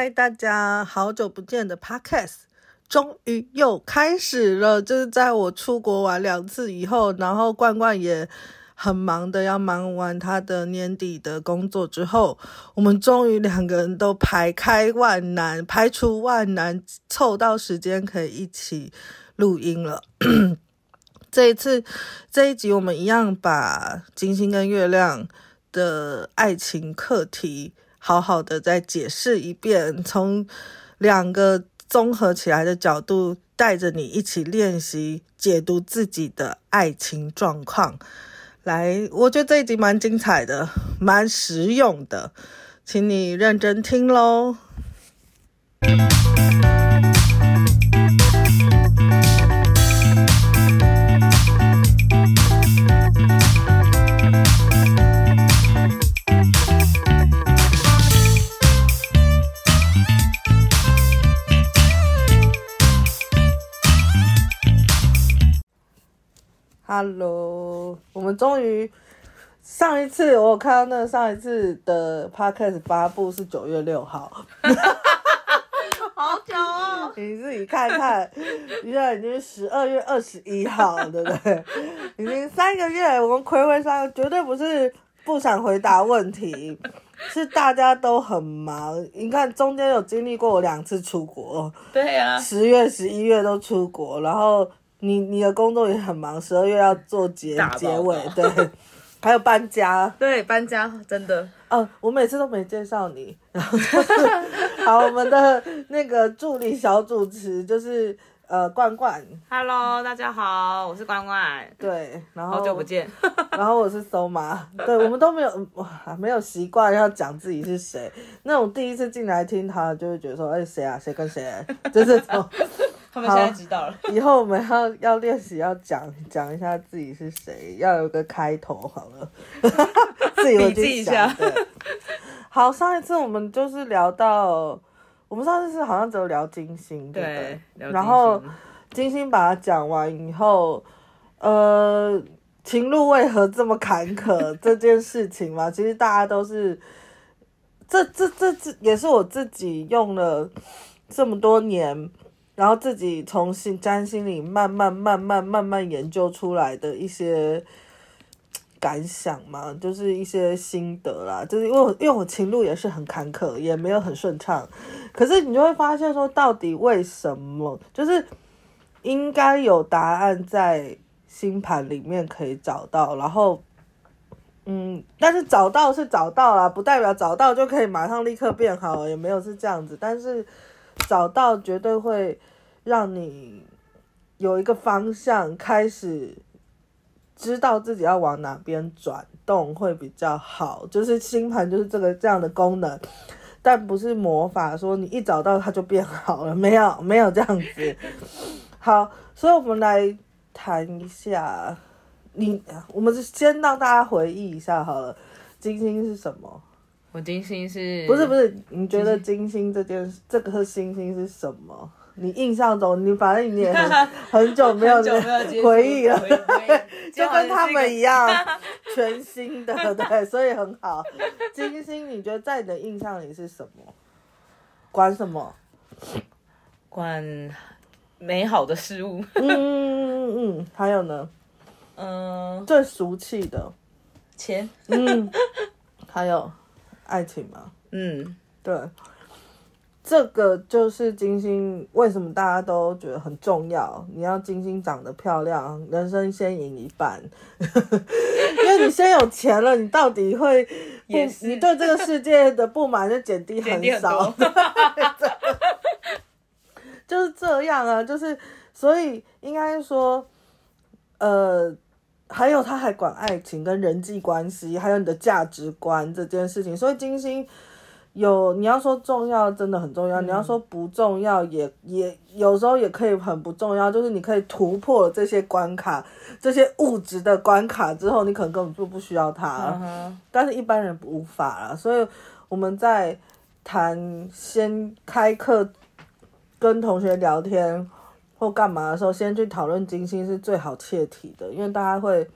嗨，大家好久不见的 Podcast 终于又开始了。就是在我出国玩两次以后，然后罐罐也很忙的要忙完他的年底的工作之后，我们终于两个人都排开万难，排除万难，凑到时间可以一起录音了。这一次这一集，我们一样把金星跟月亮的爱情课题。好好的再解释一遍，从两个综合起来的角度，带着你一起练习解读自己的爱情状况。来，我觉得这一集蛮精彩的，蛮实用的，请你认真听喽。Hello，我们终于上一次我有看到那个上一次的 Podcast 发布是九月六号，好久哦，你自己看看，现在已经十二月二十一号了，对不对？已经三个月，我们睽违上绝对不是不想回答问题，是大家都很忙。你看中间有经历过我两次出国，对呀、啊，十月、十一月都出国，然后。你你的工作也很忙，十二月要做结结尾，对，还有搬家，对，搬家真的。哦，我每次都没介绍你，然后就是好，我们的那个助理小主持就是呃罐罐，Hello，大家好，我是罐罐，对，然后好久不见，然后我是 Soma，对，我们都没有哇没有习惯要讲自己是谁，那种第一次进来听他就会觉得说，哎谁啊？谁跟谁，就是从。他们现在知道了。以后我们要要练习，要讲讲一下自己是谁，要有个开头好了。自己记一下。好，上一次我们就是聊到，我们上次是好像只有聊金星，对，对，对，然后金星把它讲完以后，呃，情路为何这么坎坷这件事情嘛，其实大家都是，这这这这也是我自己用了这么多年。然后自己从心占星里慢慢慢慢慢慢研究出来的一些感想嘛，就是一些心得啦。就是因为我因为我情路也是很坎坷，也没有很顺畅。可是你就会发现说，到底为什么？就是应该有答案在星盘里面可以找到。然后，嗯，但是找到是找到啦，不代表找到就可以马上立刻变好，也没有是这样子。但是。找到绝对会让你有一个方向，开始知道自己要往哪边转动会比较好。就是星盘就是这个这样的功能，但不是魔法，说你一找到它就变好了，没有没有这样子。好，所以我们来谈一下，你我们先让大家回忆一下好了，金星是什么？我金星是不是不是？你觉得金星这件事，这颗星星是什么？你印象中，你反正你也很 很久没有回忆了，就跟他们一样，全新的对，所以很好。金星，你觉得在你的印象里是什么？管什么？管美好的事物。嗯嗯嗯，还有呢？嗯，最俗气的钱。嗯，还有。爱情嘛，嗯，对，这个就是金星，为什么大家都觉得很重要？你要金星长得漂亮，人生先赢一半，因为你先有钱了，你到底会不，你对这个世界的不满就减低很少，很 就是这样啊，就是所以应该说，呃。还有，他还管爱情跟人际关系，还有你的价值观这件事情。所以金星有，你要说重要，真的很重要；嗯、你要说不重要也，也也有时候也可以很不重要。就是你可以突破这些关卡，这些物质的关卡之后，你可能根本就不需要它。嗯、但是一般人无法了。所以我们在谈先开课跟同学聊天。或干嘛的时候，先去讨论金星是最好切题的，因为大家会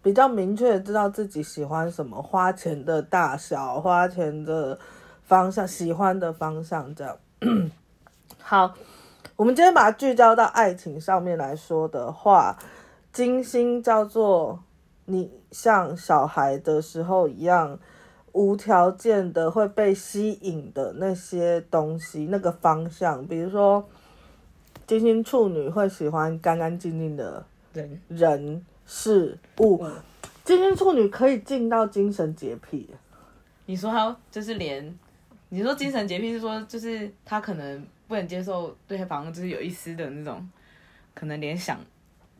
比较明确知道自己喜欢什么，花钱的大小，花钱的方向，喜欢的方向这样。好，我们今天把它聚焦到爱情上面来说的话，金星叫做你像小孩的时候一样，无条件的会被吸引的那些东西，那个方向，比如说金星处女会喜欢干干净净的人、人事物，金星处女可以进到精神洁癖。你说他就是连，你说精神洁癖是说就是他可能不能接受对方就是有一丝的那种，可能连想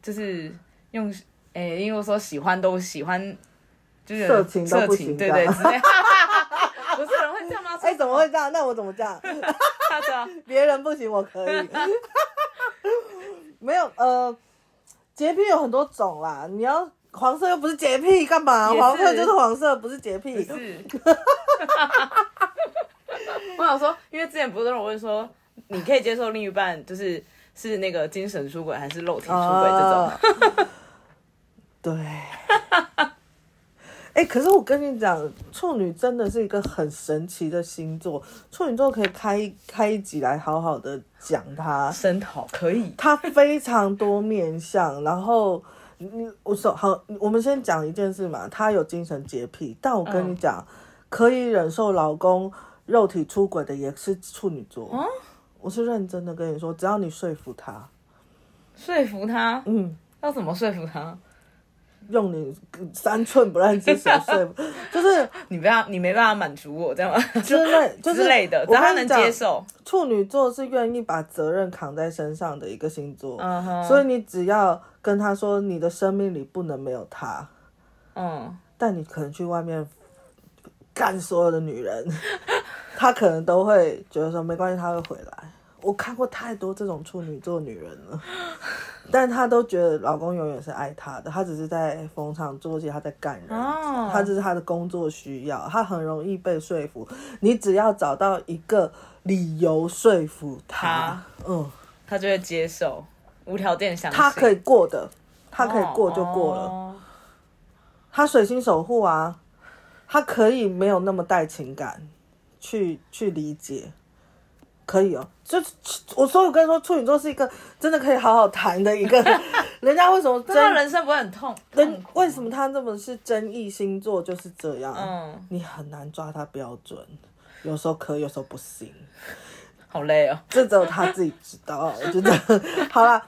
就是用诶、欸，因为我说喜欢都喜欢，就是色情都不行，对对，不是 人会这样吗？哎、欸，怎么会这样？那我怎么这样？别人不行，我可以。没有呃，洁癖有很多种啦，你要。黄色又不是洁癖，干嘛？黄色就是黄色，不是洁癖。是。我想说，因为之前不是有人问说，你可以接受另一半就是是那个精神出轨还是肉体出轨这种？呃、对。哎、欸，可是我跟你讲，处女真的是一个很神奇的星座，处女座可以开开一集来好好的讲它。声讨可以。它非常多面相，然后。你我说好，我们先讲一件事嘛。他有精神洁癖，但我跟你讲，嗯、可以忍受老公肉体出轨的也是处女座。嗯，我是认真的跟你说，只要你说服他，说服他，嗯，要怎么说服他？用你三寸不烂之舌 说服，就是你不要，你没办法满足我，这样吗？之类，就是、之类的，只要他能接受。处女座是愿意把责任扛在身上的一个星座，uh -huh. 所以你只要跟他说，你的生命里不能没有他，嗯、uh 但你可能去外面干所有的女人，他可能都会觉得说没关系，他会回来。我看过太多这种处女座女人了。但她都觉得老公永远是爱她的，她只是在逢场作戏，她在干人，她、oh. 这是她的工作需要，她很容易被说服。你只要找到一个理由说服她，嗯，她就会接受，无条件相信。她可以过的，她可以过就过了。Oh. 她水星守护啊，她可以没有那么带情感去去理解。可以哦，就我所以我跟你说，处女座是一个真的可以好好谈的一个。人家为什么？他人生不会很痛？人为什么他这么是争议星座？就是这样。嗯，你很难抓他标准，有时候可以，有时候不行。好累哦，这只有他自己知道。我觉得好了，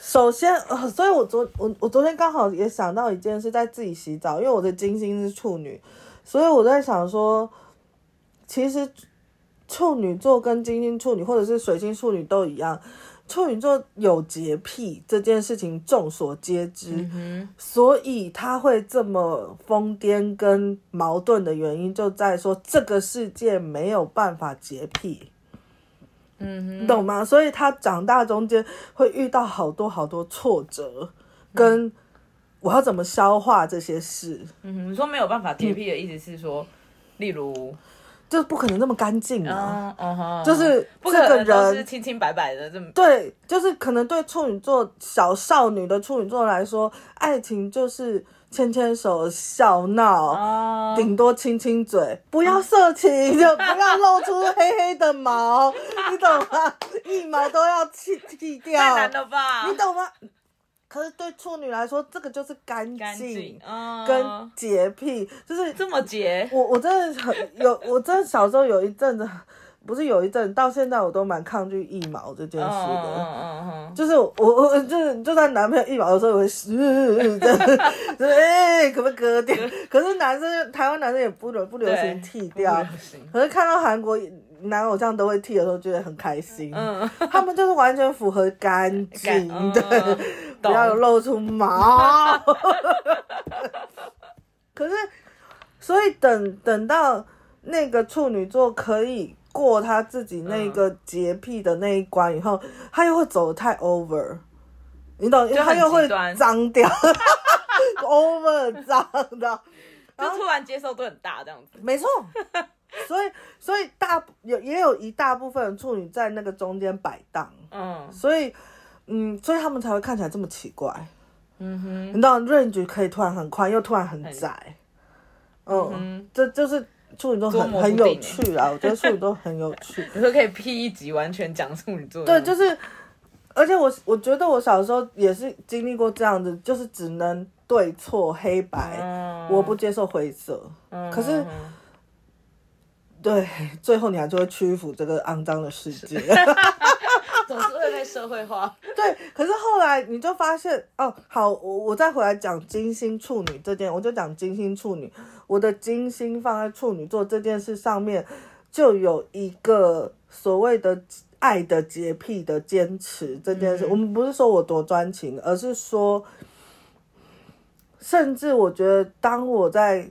首先，所以我昨我我昨天刚好也想到一件事，在自己洗澡，因为我的金星是处女，所以我在想说，其实。处女座跟金星处女或者是水星处女都一样，处女座有洁癖这件事情众所皆知，嗯，所以他会这么疯癫跟矛盾的原因就在说这个世界没有办法洁癖，嗯，你懂吗？所以他长大中间会遇到好多好多挫折，跟我要怎么消化这些事。嗯，你说没有办法洁癖的意思是说，嗯、例如。就是不可能那么干净啊，uh, uh -huh. 就是这个人是清清白白的这么。对，就是可能对处女座小少女的处女座来说，爱情就是牵牵手、笑闹，顶、uh... 多亲亲嘴，不要色情，uh... 就不要露出黑黑的毛，你懂吗？一毛都要剃剃掉，太难了吧？你懂吗？可是对处女来说，这个就是干净，嗯，跟洁癖，就是这么洁。我我真的很有，我真的小时候有一阵子，不是有一阵，到现在我都蛮抗拒腋毛这件事的。嗯嗯嗯，就是我我就是就算男朋友腋毛的时候，我会是，就是哎、欸，可不可以割掉？可是男生台湾男生也不流不流行剃掉，可是看到韩国。男偶像都会剃的时候，觉得很开心。嗯，他们就是完全符合干净，对、嗯，不要露出毛。可是，所以等等到那个处女座可以过他自己那个洁癖的那一关以后，他又会走得太 over，你懂？他又会脏掉，over 脏的，就突然接受度很大这样子。没错。所以，所以大有也有一大部分处女在那个中间摆荡，嗯，所以，嗯，所以他们才会看起来这么奇怪，嗯哼，你知道，range 可以突然很宽，又突然很窄，嗯，嗯，这就是处女座很很有趣啊，我觉得处女座很有趣。你说可以 P 一集完全讲处女座？对，就是，而且我我觉得我小时候也是经历过这样子，就是只能对错黑白，嗯、我不接受灰色。嗯、可是，对，最后你还是会屈服这个肮脏的世界。社会化。对，可是后来你就发现哦，好，我我再回来讲金星处女这件，我就讲金星处女，我的金星放在处女座这件事上面，就有一个所谓的爱的洁癖的坚持这件事。嗯、我们不是说我多专情，而是说，甚至我觉得，当我在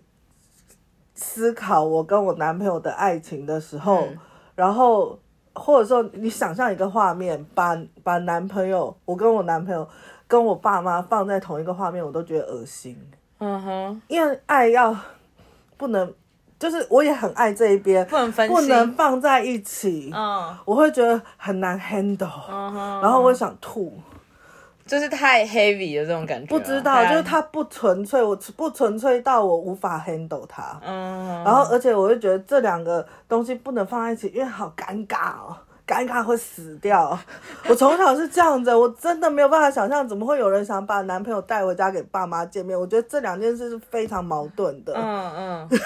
思考我跟我男朋友的爱情的时候，嗯、然后。或者说，你想象一个画面，把把男朋友，我跟我男朋友，跟我爸妈放在同一个画面，我都觉得恶心。嗯哼，因为爱要不能，就是我也很爱这一边，不能分，不能放在一起。嗯，我会觉得很难 handle，嗯哼，然后我会想吐。就是太 heavy 的这种感觉，不知道，就是它不纯粹，我不纯粹到我无法 handle 它。嗯，然后而且我就觉得这两个东西不能放在一起，因为好尴尬哦，尴尬会死掉。我从小是这样子，我真的没有办法想象，怎么会有人想把男朋友带回家给爸妈见面？我觉得这两件事是非常矛盾的。嗯嗯。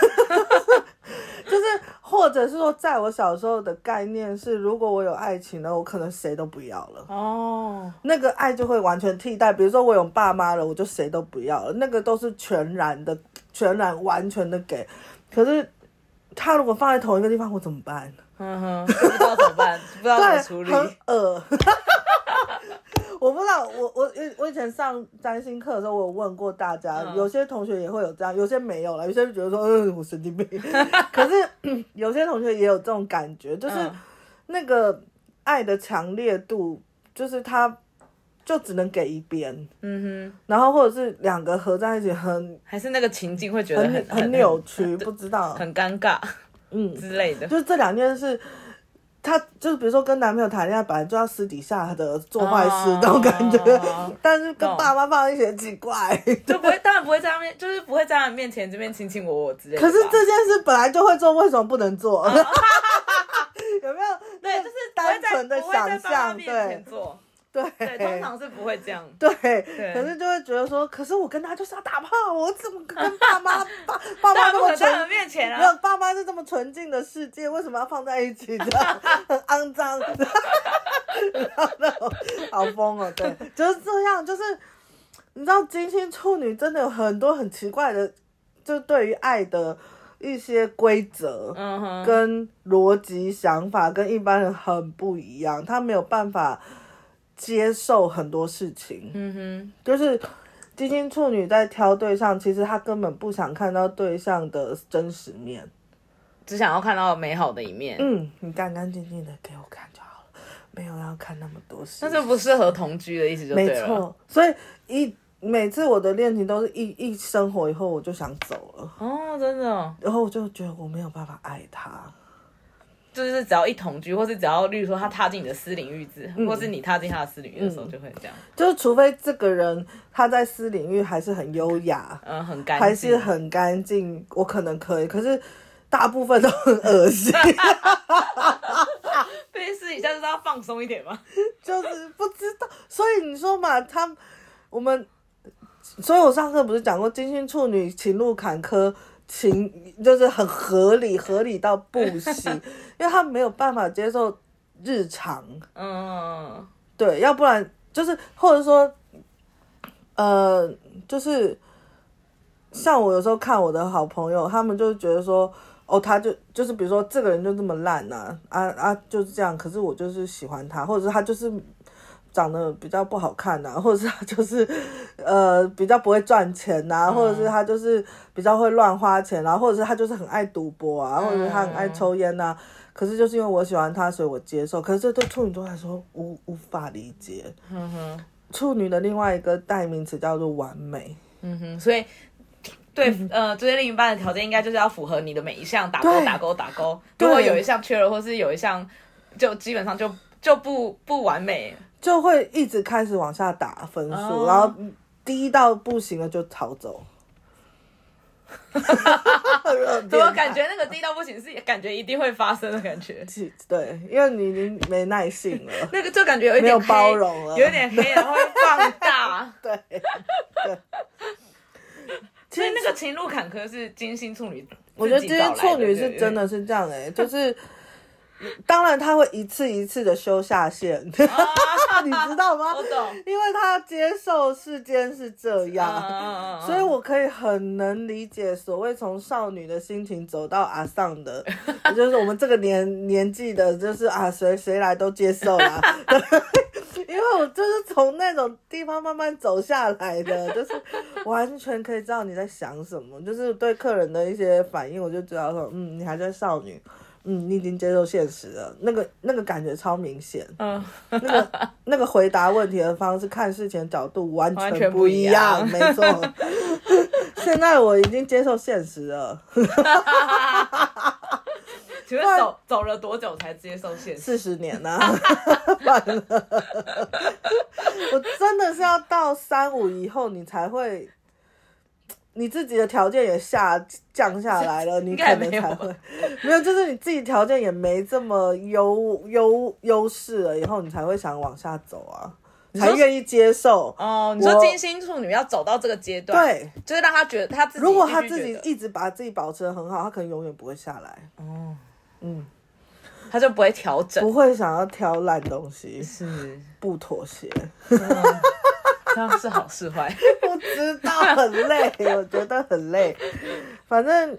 就是，或者是说，在我小时候的概念是，如果我有爱情了，我可能谁都不要了。哦，那个爱就会完全替代。比如说，我有爸妈了，我就谁都不要了。那个都是全然的、全然完全的给。可是，他如果放在同一个地方，我怎么办？嗯哼，不知道怎么办，不知道怎么处理。很恶。我不知道，我我我以前上占星课的时候，我有问过大家，嗯、有些同学也会有这样，有些没有了，有些就觉得说，嗯，我神经病。可是有些同学也有这种感觉，就是那个爱的强烈度，就是他就只能给一边，嗯哼，然后或者是两个合在一起很，还是那个情境会觉得很很，很扭曲，不知道，很尴尬，嗯之类的，就是这两件事。他就是比如说跟男朋友谈恋爱，本来就要私底下的做坏事那种感觉，oh, 但是跟爸妈放在一起很奇怪，就不会，当然不会在他面，就是不会在他面前这边卿卿我我之类的。可是这件事本来就会做，为什么不能做？有没有？对，就是单纯的想象，对。对，对，通常是不会这样。对，对可是就会觉得说，可是我跟他就是要打炮，我怎么跟爸妈、爸爸妈那么纯？面前啊，没有，爸妈是这么纯净的世界，为什么要放在一起？这样很肮脏，然后那种好疯哦。对，就是这样，就是你知道，金星处女真的有很多很奇怪的，就对于爱的一些规则，嗯哼，跟逻辑想法跟一般人很不一样，他没有办法。接受很多事情，嗯哼，就是金星处女在挑对象，其实他根本不想看到对象的真实面，只想要看到美好的一面。嗯，你干干净净的给我看就好了，没有要看那么多事。但是不适合同居的意思就对了。没错，所以一每次我的恋情都是一一生活以后我就想走了。哦，真的哦。然后我就觉得我没有办法爱他。就是只要一同居，或是只要，例如说他踏进你的私领域之，嗯、或是你踏进他的私领域的时候，就会这样。就是除非这个人他在私领域还是很优雅，嗯，很干净，还是很干净，我可能可以。可是大部分都很恶心。被私底下就是要放松一点嘛，就是不知道。所以你说嘛，他我们，所以我上次不是讲过金星处女情路坎坷。情就是很合理，合理到不行，因为他没有办法接受日常，嗯，对，要不然就是或者说，呃，就是像我有时候看我的好朋友，他们就觉得说，哦，他就就是比如说这个人就这么烂呐，啊啊，啊就是这样，可是我就是喜欢他，或者是他就是。长得比较不好看呐、啊，或者是他就是，呃，比较不会赚钱呐、啊，嗯、或者是他就是比较会乱花钱啊，或者是他就是很爱赌博啊，或者是他很爱抽烟呐、可是就是因为我喜欢他，所以我接受。可是这对处女座来说无无法理解。嗯哼，处女的另外一个代名词叫做完美。嗯哼，所以对，呃，这些另一半的条件应该就是要符合你的每一项，打勾打勾打勾。如果有一项缺了，或是有一项就基本上就就不不完美。就会一直开始往下打分数，oh. 然后低到不行了就逃走。怎么感觉那个低到不行，是感觉一定会发生的感觉？对，因为你已经没耐性了。那个就感觉有一点没有包容了，有点黑，然后会放大。对对。所以那个情路坎坷是金星处女，我觉得金星处女是真的是这样哎、欸，就是。当然，他会一次一次的修下线，啊、你知道吗？我懂，因为他接受世间是这样，啊、所以我可以很能理解所谓从少女的心情走到阿桑的，就是我们这个年年纪的，就是啊，谁谁来都接受啦。因为我就是从那种地方慢慢走下来的，就是完全可以知道你在想什么，就是对客人的一些反应，我就知道说，嗯，你还在少女。嗯，你已经接受现实了，那个那个感觉超明显。嗯，那个那个回答问题的方式、看事情的角度完全不一样。没错，现在我已经接受现实了。请问走走了多久才接受现实？四十年呢？我真的是要到三五以后，你才会。你自己的条件也下降下来了，你可能才会。没有，就是你自己条件也没这么优优优势了，以后你才会想往下走啊，才愿意接受。哦，你说金星处女要走到这个阶段，对，就是让他觉得他自己，如果他自己一直把自己保持的很好，他可能永远不会下来。哦，嗯，他就不会调整，不会想要挑烂东西，是。不妥协。这样是好是坏？不知道，很累，我觉得很累。反正，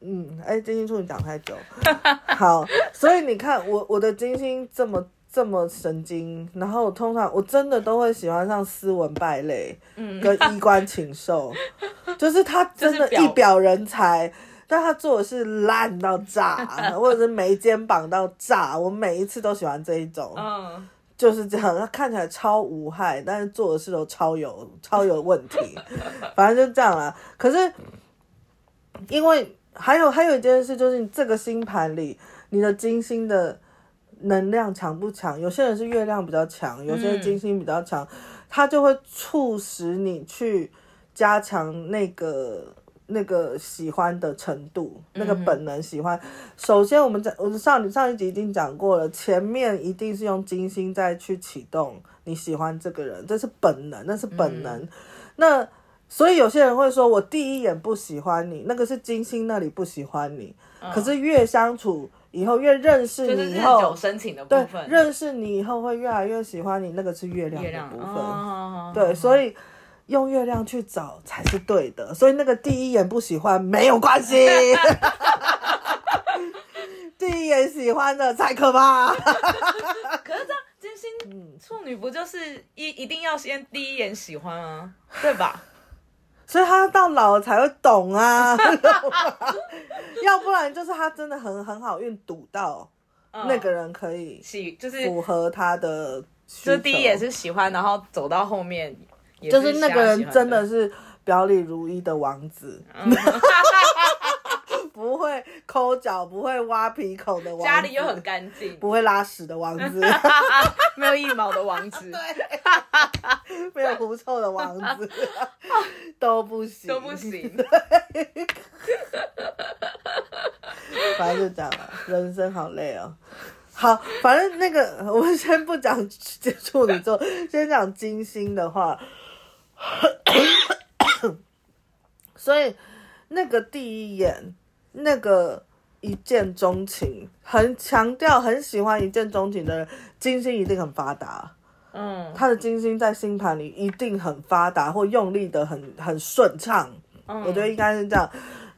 嗯，哎、欸，金星处女讲太久，好，所以你看，我我的金星这么这么神经，然后我通常我真的都会喜欢上斯文败类，嗯，跟衣冠禽兽，就是他真的一表人才，但他做的是烂到炸，或者是没肩膀到炸，我每一次都喜欢这一种，嗯。就是这样，他 看起来超无害，但是做的事都超有超有问题，反正就这样啦。可是，因为还有还有一件事，就是你这个星盘里，你的金星的能量强不强？有些人是月亮比较强，有些人金星比较强，它就会促使你去加强那个。那个喜欢的程度，那个本能喜欢。嗯、首先，我们在我们上上一集已经讲过了，前面一定是用金星再去启动你喜欢这个人，这是本能，那是本能。嗯、那所以有些人会说，我第一眼不喜欢你，那个是金星那里不喜欢你。哦、可是越相处以后，越认识你以后，有深情的部分，对，认识你以后会越来越喜欢你，那个是月亮的部分。哦、对，所以。用月亮去找才是对的，所以那个第一眼不喜欢没有关系，第一眼喜欢的才可怕。可是这样金星处女不就是一一定要先第一眼喜欢啊，对吧？所以他到老了才会懂啊，要不然就是他真的很很好运赌到那个人可以喜，就是符合他的，就第一眼是喜欢，然后走到后面。是就是那个人真的是表里如一的王子，嗯、不会抠脚，不会挖鼻孔的王子，家里又很干净，不会拉屎的王子，没有一毛的王子，对，没有狐臭的王子，都不行，都不行。反正就这样了，人生好累哦。好，反正那个我们先不讲处女座，先讲金星的话。所以，那个第一眼，那个一见钟情，很强调很喜欢一见钟情的人，金星一定很发达。嗯，他的金星在星盘里一定很发达，或用力的很很顺畅。嗯，我觉得应该是这样。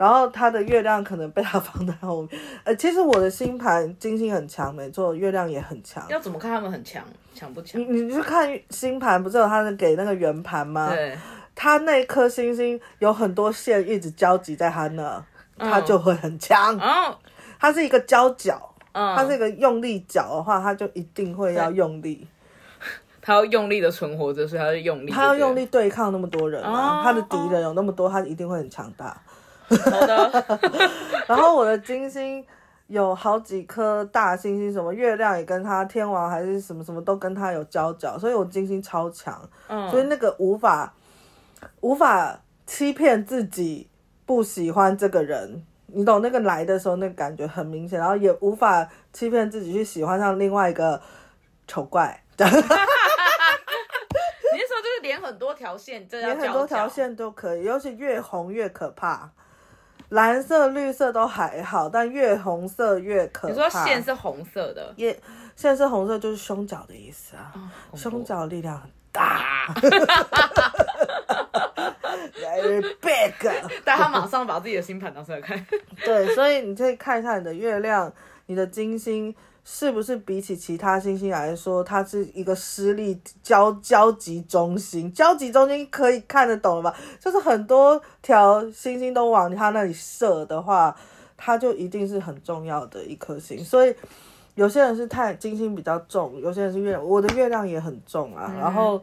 然后他的月亮可能被他 放在后面。呃，其实我的星盘金星很强，没错，月亮也很强。要怎么看他们很强？强不强？你你去看星盘，不是有他是给那个圆盘吗？对。他那颗星星有很多线一直交集在他那，他就会很强。哦。他是一个交角，嗯，他是一个用力角的话，他就一定会要用力。他要用力的存活着，所以他就用力。他要用力对抗那么多人啊！他的敌人有那么多，他一定会很强大。好的，然后我的金星有好几颗大星星，什么月亮也跟他，天王还是什么什么都跟他有交角，所以我金星超强，嗯，所以那个无法无法欺骗自己不喜欢这个人，你懂那个来的时候那个感觉很明显，然后也无法欺骗自己去喜欢上另外一个丑怪。你是说就是连很多条线，连很多条线都可以，尤其越红越可怕。蓝色、绿色都还好，但越红色越可怕。你说线是红色的，也线是红色，就是胸角的意思啊。哦、胸角力量很大，very big。但他马上把自己的星盘拿出来看。对，所以你可以看一下你的月亮，你的金星。是不是比起其他星星来说，它是一个失力交交集中心？交集中心可以看得懂了吧？就是很多条星星都往它那里射的话，它就一定是很重要的一颗星。所以有些人是太金星比较重，有些人是月亮，我的月亮也很重啊。然后，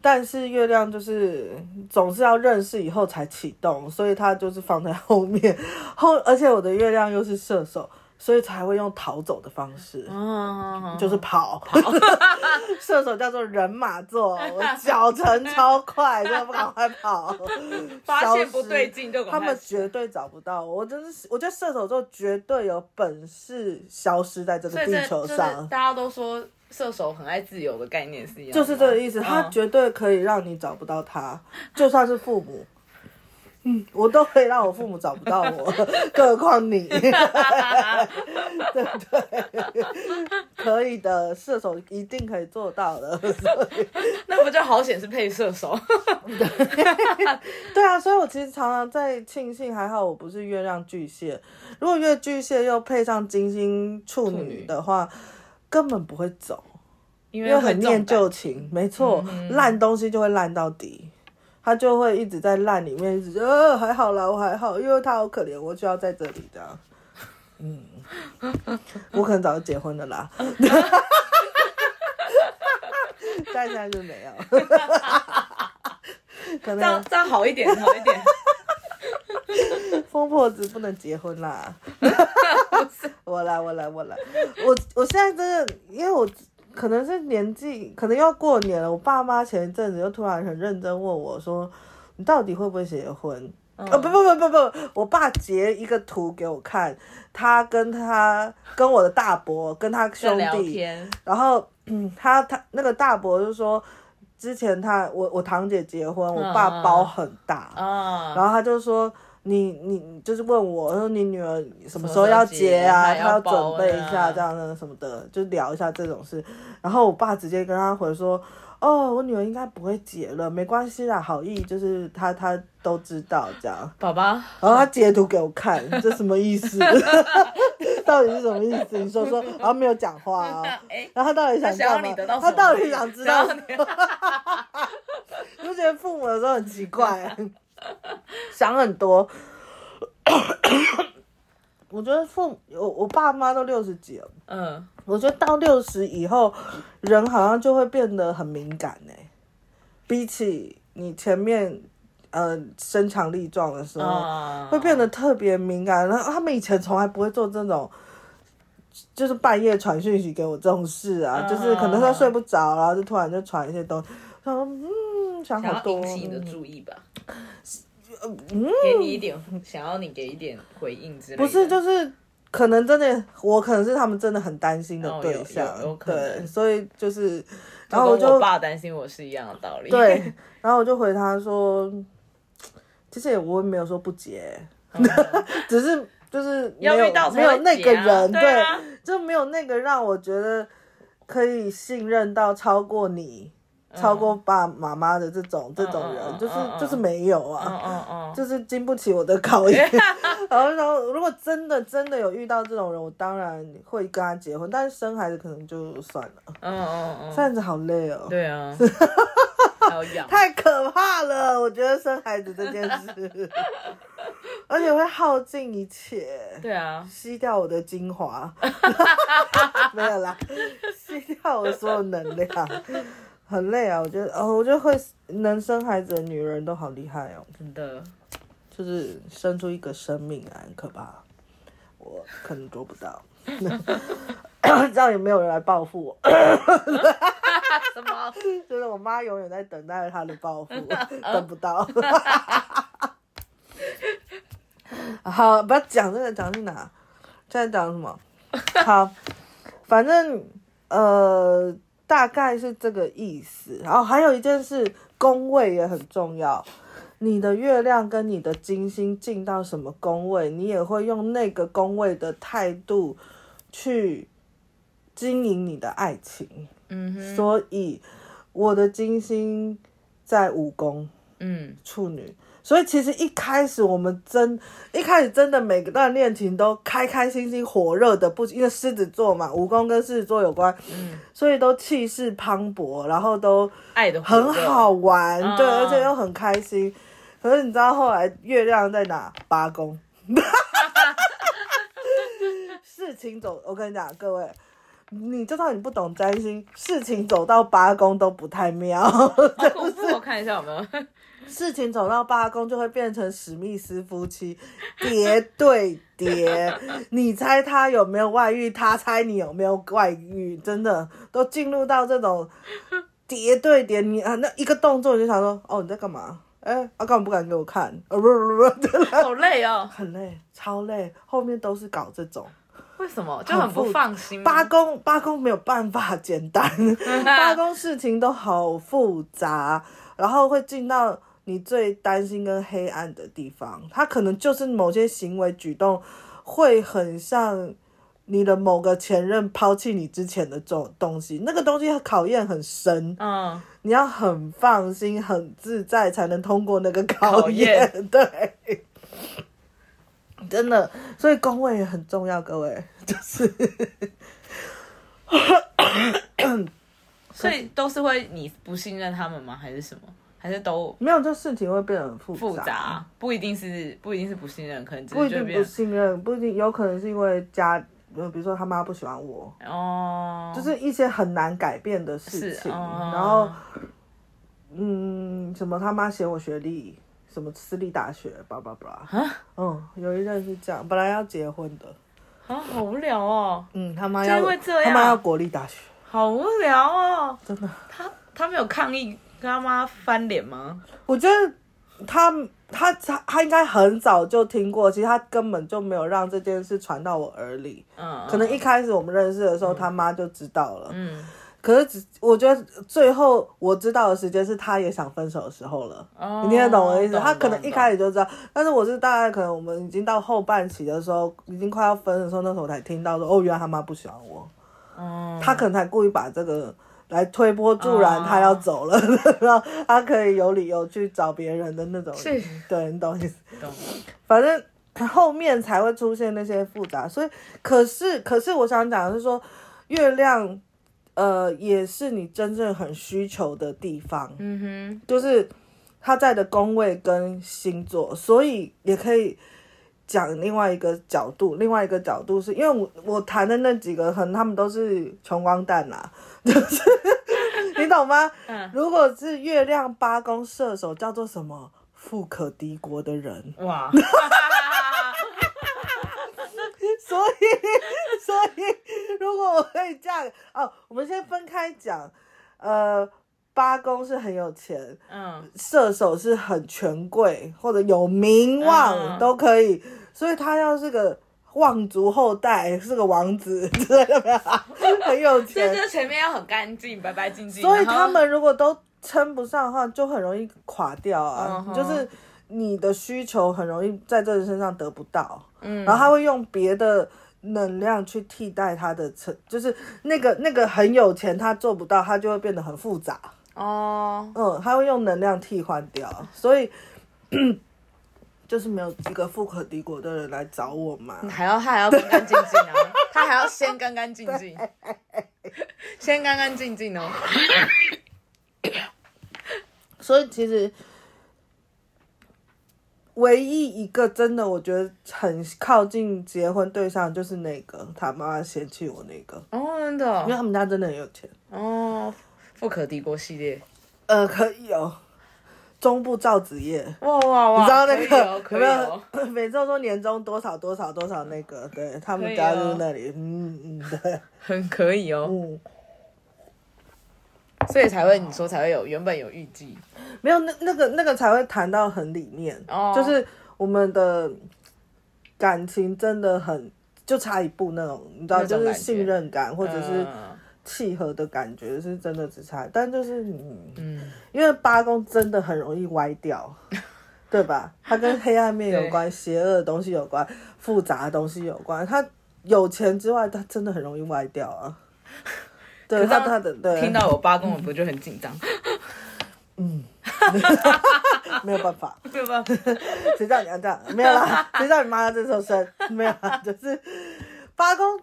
但是月亮就是总是要认识以后才启动，所以它就是放在后面 后，而且我的月亮又是射手。所以才会用逃走的方式，嗯、就是跑。跑 射手叫做人马座，我 脚程超快，就不赶快跑。发现不对劲就他们绝对找不到我。我真是，我觉得射手座绝对有本事消失在这个地球上。大家都说射手很爱自由的概念是一样，就是这个意思。他绝对可以让你找不到他，就算是父母。嗯，我都可以让我父母找不到我，更何况你，对不对？可以的，射手一定可以做到的。那不就好险是配射手？对，对啊，所以我其实常常在庆幸，还好我不是月亮巨蟹。如果月巨蟹又配上金星处女的话，根本不会走，因为很念旧情。没错，烂东西就会烂到底。他就会一直在烂里面，一直呃还好啦，我还好，因为他好可怜，我就要在这里这样。嗯，我可能早就结婚了啦，但现在就没有。可能这样这样好一点，好一点。疯婆子不能结婚啦。我来，我来，我来。我我现在真的，因为我。可能是年纪，可能要过年了。我爸妈前一阵子又突然很认真问我说：“你到底会不会结婚？”哦，不不不不不，我爸截一个图给我看，他跟他跟我的大伯跟他兄弟，然后 嗯，他他那个大伯就说，之前他我我堂姐结婚，我爸包很大，然后他就说。你你就是问我说你女儿什么时候要结啊？她要，要准备一下这样的什么的，就聊一下这种事。然后我爸直接跟他回说：“哦，我女儿应该不会结了，没关系啦，好意就是他他都知道这样。”爸爸，然后他截图给我看，这什么意思？到底是什么意思？你说说，然后没有讲话啊、哦。然后他到底想干嘛？他到底想知道？你不觉得父母有时候很奇怪？想很多，我觉得父母我我爸妈都六十几了，嗯，我觉得到六十以后，人好像就会变得很敏感呢。比起你前面，呃，身强力壮的时候，嗯、会变得特别敏感。然后他们以前从来不会做这种，就是半夜传讯息给我这种事啊，嗯、就是可能他睡不着，然后就突然就传一些东西，他说嗯，想好多，引起你的注意吧。嗯，给你一点，想要你给一点回应之类的。不是，就是可能真的，我可能是他们真的很担心的对象，哦、有有有可能。对，所以就是，然后我就我爸担心我是一样的道理。对，然后我就回他说，其实也我也没有说不结，嗯、只是就是没有没有那个人，对，就没有那个让我觉得可以信任到超过你。超过爸妈妈的这种、嗯、这种人，就是、嗯、就是没有啊，就是经不起我的考验。然后然后，如果真的真的有遇到这种人，我当然会跟他结婚，但是生孩子可能就算了。嗯嗯嗯，生孩子好累哦。对啊，太可怕了，我觉得生孩子这件事，而且会耗尽一切。对啊，吸掉我的精华，没有啦，吸掉我所有能量。很累啊，我觉得哦，我觉得会能生孩子的女人都好厉害哦，真的，就是生出一个生命啊，很可怕，我可能做不到，这样也没有人来报复我，什么？就是我妈永远在等待她的报复，等不到。好，不要讲这个，讲去哪？现在讲什么？好，反正呃，大概是这个意思。然后还有一件事，宫位也很重要。你的月亮跟你的金星进到什么宫位，你也会用那个宫位的态度去经营你的爱情。嗯哼。所以我的金星在五宫，嗯，处女。所以其实一开始我们真一开始真的每个段恋情都开开心心火热的不，因为狮子座嘛，五宫跟狮子座有关，嗯，所以都气势磅礴，然后都爱的很好玩，对，嗯、而且又很开心。可是你知道后来月亮在哪？八宫，事情走，我跟你讲，各位，你就算你不懂占星，事情走到八宫都不太妙。我 我看一下有没有。事情走到八公就会变成史密斯夫妻叠对叠，你猜他有没有外遇，他猜你有没有外遇，真的都进入到这种叠对叠。你啊，那一个动作你就想说，哦，你在干嘛？哎、欸，啊，干嘛不敢给我看？啊，不不不，好累哦，很累，超累，后面都是搞这种。为什么？就很不放心。八公八公没有办法简单，八公事情都好复杂，然后会进到。你最担心跟黑暗的地方，他可能就是某些行为举动，会很像你的某个前任抛弃你之前的这种东西，那个东西考验很深，嗯，你要很放心、很自在，才能通过那个考验。考验。对，真的，所以工位也很重要，各位，就是，所以都是会你不信任他们吗？还是什么？还是都没有，这事情会变得很复杂，复杂，不一定是不一定是不信任，可能不一定不信任，不一定有可能是因为家，比如说他妈不喜欢我，哦，就是一些很难改变的事情，哦、然后，嗯，什么他妈嫌我学历，什么私立大学，叭叭叭，嗯，有一任是这样，本来要结婚的，啊，好无聊哦，嗯，他妈要他妈要国立大学，好无聊哦，真的，他他没有抗议。跟他妈翻脸吗？我觉得他他他他应该很早就听过，其实他根本就没有让这件事传到我耳里。嗯，可能一开始我们认识的时候，嗯、他妈就知道了。嗯，可是只我觉得最后我知道的时间是他也想分手的时候了。哦，你听得懂我的意思？他可能一开始就知道，但是我是大概可能我们已经到后半期的时候，已经快要分的时候，那时候我才听到说，哦，原来他妈不喜欢我。哦，他可能才故意把这个。来推波助澜，他要走了，然后他可以有理由去找别人的那种，是对，你懂意思？懂。反正后面才会出现那些复杂，所以可是可是我想讲的是说，月亮，呃，也是你真正很需求的地方，嗯哼，就是他在的宫位跟星座，所以也可以。讲另外一个角度，另外一个角度是因为我我谈的那几个，可能他们都是穷光蛋啦，就是 你懂吗？嗯，如果是月亮八宫射手，叫做什么？富可敌国的人哇！所以所以，如果我可以这样哦，我们先分开讲，呃。八公是很有钱，嗯，射手是很权贵或者有名望，嗯、都可以，所以他要是个望族后代，是个王子之类的，很有钱。所以这前面要很干净，白白净净。所以他们如果都称不上的话，就很容易垮掉啊。嗯、就是你的需求很容易在这人身上得不到，嗯，然后他会用别的能量去替代他的成，就是那个那个很有钱，他做不到，他就会变得很复杂。哦，oh. 嗯，他会用能量替换掉，所以 就是没有一个富可敌国的人来找我嘛。还要他还要干干净净啊，他还要先干干净净，先干干净净哦。所以其实唯一一个真的我觉得很靠近结婚对象就是那个他妈妈嫌弃我那个哦，oh, 真的，因为他们家真的很有钱哦。Oh. 富可敌国系列，呃，可以哦。中部造纸业，哇哇哇！你知道那个有没有？每次都说年终多少多少多少那个，对他们家就是那里，嗯嗯，对，很可以哦。嗯，所以才会你说才会有原本有预计，没有那那个那个才会谈到很里面，哦，就是我们的感情真的很就差一步那种，你知道，就是信任感或者是契合的感觉是真的只差，但就是你，嗯，因为八宫真的很容易歪掉，对吧？它跟黑暗面有关，邪恶的东西有关，复杂的东西有关。它有钱之外，它真的很容易歪掉啊。对，他他的对，听到我八宫，我不就很紧张？嗯，没有办法，没有办法，谁叫你要这样？没有啦，谁叫你妈要这时候生？没有啦，就是八宫，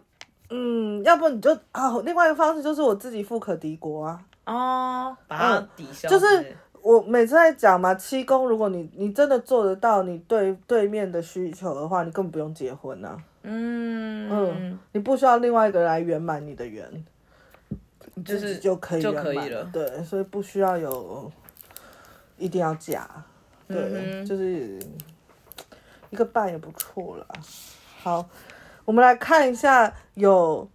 嗯，要不你就啊，另外一个方式就是我自己富可敌国啊，哦，把它抵消。就是我每次在讲嘛，七宫，如果你你真的做得到，你对对面的需求的话，你根本不用结婚啊。嗯嗯，你不需要另外一个人来圆满你的缘，就是就可以就可以了。对，所以不需要有。一定要嫁，对，嗯、就是一个半也不错了。好，我们来看一下，有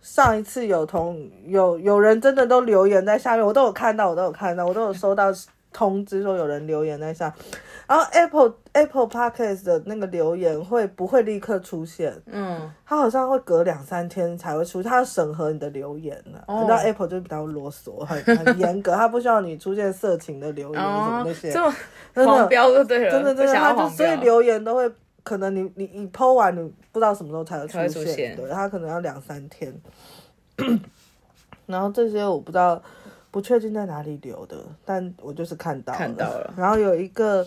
上一次有同有有人真的都留言在下面，我都有看到，我都有看到，我都有收到通知说有人留言在下。然后 Apple Apple Podcast 的那个留言会不会立刻出现？嗯，它好像会隔两三天才会出现，它要审核你的留言呢。哦、你知道 Apple 就比较啰嗦，很很严格，它不需要你出现色情的留言什么那些。哦、这么黄标就对了，真的真的，它就所以留言都会可能你你你 po 完你不知道什么时候才会出现，对，它可能要两三天。然后这些我不知道，不确定在哪里留的，但我就是看到了，看到了。然后有一个。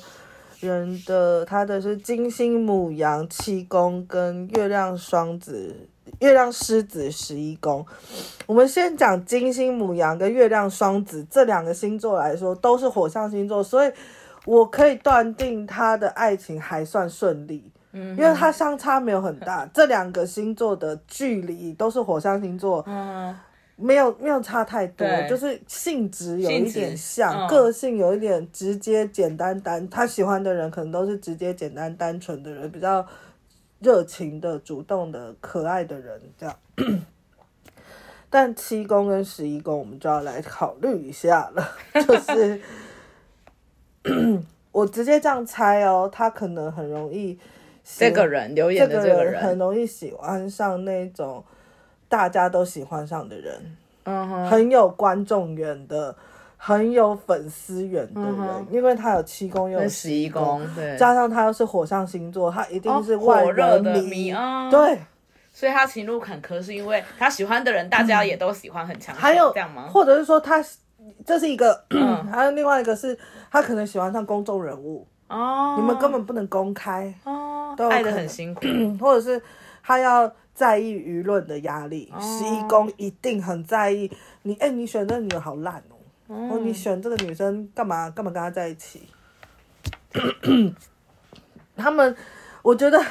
人的他的是金星母羊七宫跟月亮双子、月亮狮子十一宫。我们先讲金星母羊跟月亮双子这两个星座来说，都是火象星座，所以我可以断定他的爱情还算顺利，嗯，因为他相差没有很大，这两个星座的距离都是火象星座，嗯。没有没有差太多，就是性质有一点像，个性有一点直接简单单。他喜欢的人可能都是直接简单单纯的人，比较热情的、主动的、可爱的人这样。但七宫跟十一宫，我们就要来考虑一下了。就是 我直接这样猜哦，他可能很容易，这个人留言的这个人。很容易喜欢上那种。大家都喜欢上的人，嗯哼，很有观众缘的，很有粉丝缘的人，因为他有七宫又十一宫，对，加上他又是火象星座，他一定是万人迷，哦、火热的迷啊，对，所以他情路坎坷是因为他喜欢的人，大家 也都喜欢很强，还有这样吗？或者是说他这是一个，嗯、还有另外一个是他可能喜欢上公众人物哦，你们根本不能公开哦，都爱的很辛苦，或者是他要。在意舆论的压力，十一宫一定很在意你。哎、欸，你选这个女人好烂哦！哦、嗯，你选这个女生干嘛？干嘛跟她在一起？他们，我觉得，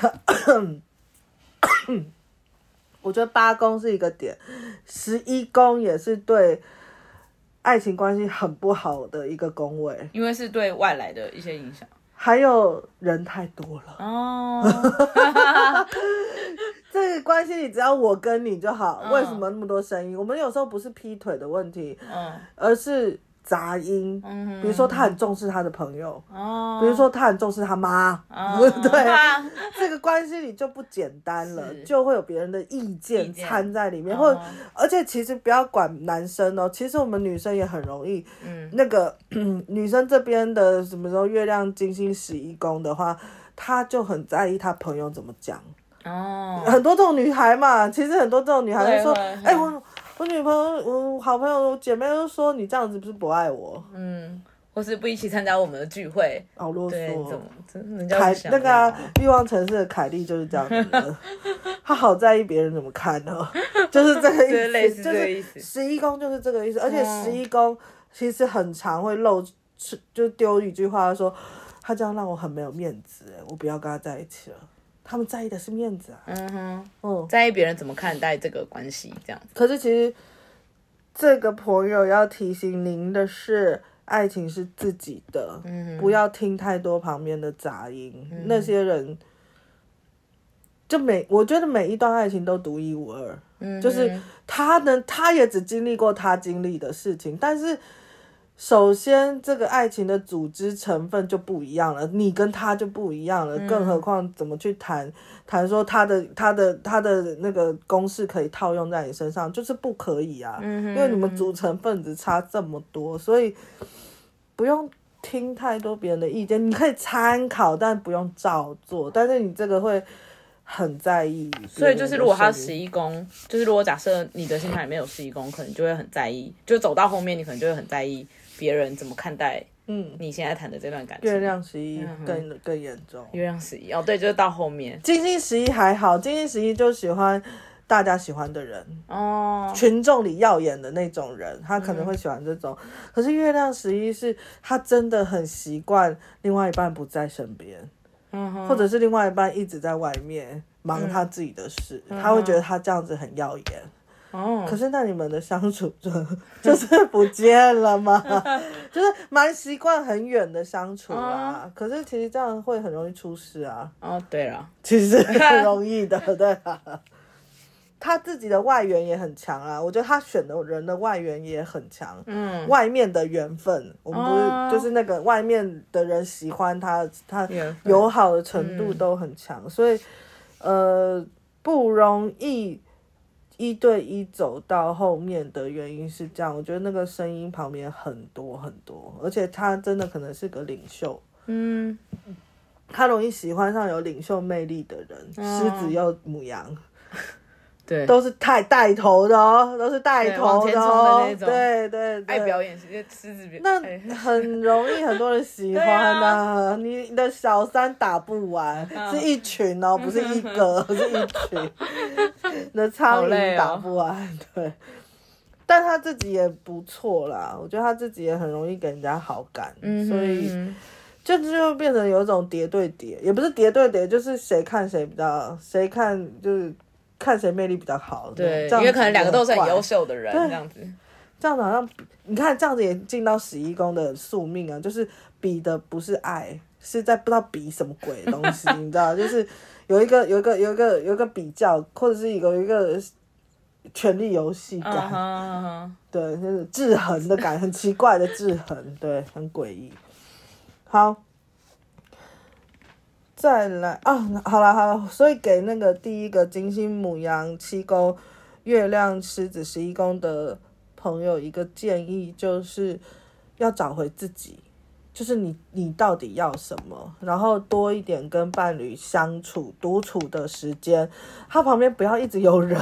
我觉得八宫是一个点，十一宫也是对爱情关系很不好的一个宫位，因为是对外来的一些影响。还有人太多了哦，这个关系里只要我跟你就好，为什么那么多声音？我们有时候不是劈腿的问题，而是。杂音，比如说他很重视他的朋友，哦，比如说他很重视他妈，哦、对，这个关系里就不简单了，就会有别人的意见掺在里面，或者，而且其实不要管男生哦，其实我们女生也很容易，嗯，那个 女生这边的什么时候月亮金星十一宫的话，她就很在意她朋友怎么讲，哦，很多这种女孩嘛，其实很多这种女孩就说，哎我。我女朋友，我好朋友，姐妹都说你这样子不是不爱我，嗯，或是不一起参加我们的聚会，好啰嗦。怎么？凯那个啊，欲望城市的凯莉就是这样子的，她好在意别人怎么看哦，就是这个意思，就是十一宫就是这个意思，而且十一宫其实很常会露出，就丢一句话说，他这样让我很没有面子，哎，我不要跟他在一起了。他们在意的是面子啊，嗯哼，嗯，在意别人怎么看待这个关系，这样。可是其实这个朋友要提醒您的是，爱情是自己的，嗯，不要听太多旁边的杂音。嗯，那些人就每，我觉得每一段爱情都独一无二，嗯，就是他能，他也只经历过他经历的事情，但是首先这个爱情的组织成分就不一样了，你跟他就不一样了，嗯、更何况怎么去谈谈说他的他的他的那个公式可以套用在你身上，就是不可以啊，嗯、因为你们组成分子差这么多，所以不用听太多别人的意见，你可以参考，但不用照做，但是你这个会。很在意，所以就是如果他十一宫，就是如果假设你的星盘里面有十一宫，可能就会很在意，就走到后面你可能就会很在意别人怎么看待，嗯，你现在谈的这段感情。月亮十一更更严重，月亮十一哦，对，就是到后面，金星十一还好，金星十一就喜欢大家喜欢的人哦，群众里耀眼的那种人，他可能会喜欢这种。嗯、可是月亮十一是他真的很习惯另外一半不在身边。或者是另外一半一直在外面忙他自己的事，嗯、他会觉得他这样子很耀眼。哦、可是那你们的相处就就是不见了吗？就是蛮习惯很远的相处啦。哦、可是其实这样会很容易出事啊。哦，对了，其实很容易的，对啊？他自己的外缘也很强啊，我觉得他选的人的外缘也很强。嗯，外面的缘分，我们不是、哦、就是那个外面的人喜欢他，他友好的程度都很强，嗯、所以呃不容易一对一走到后面的原因是这样。我觉得那个声音旁边很多很多，而且他真的可能是个领袖。嗯，他容易喜欢上有领袖魅力的人，狮、哦、子又母羊。对，都是太带头的哦，都是带头的哦，对对对，爱表演，狮子表。那很容易很多人喜欢的，啊、你的小三打不完，啊、是一群哦，不是一个，是一群，你的苍蝇打不完，哦、对，但他自己也不错啦，我觉得他自己也很容易给人家好感，嗯、所以就就变成有一种叠对叠，也不是叠对叠，就是谁看谁比较，谁看就是。看谁魅力比较好，对，因为可能两个都是很优秀的人，这样子，这样子好像你看这样子也进到十一宫的宿命啊，就是比的不是爱，是在不知道比什么鬼东西，你知道，就是有一个有一个有一个有一个比较，或者是一个有一个权力游戏感，uh huh, uh huh. 对，就是制衡的感，很奇怪的制衡，对，很诡异。好。再来啊，好了好了，所以给那个第一个金星牡羊七宫、月亮狮子十一宫的朋友一个建议，就是要找回自己，就是你你到底要什么，然后多一点跟伴侣相处独处的时间，他旁边不要一直有人，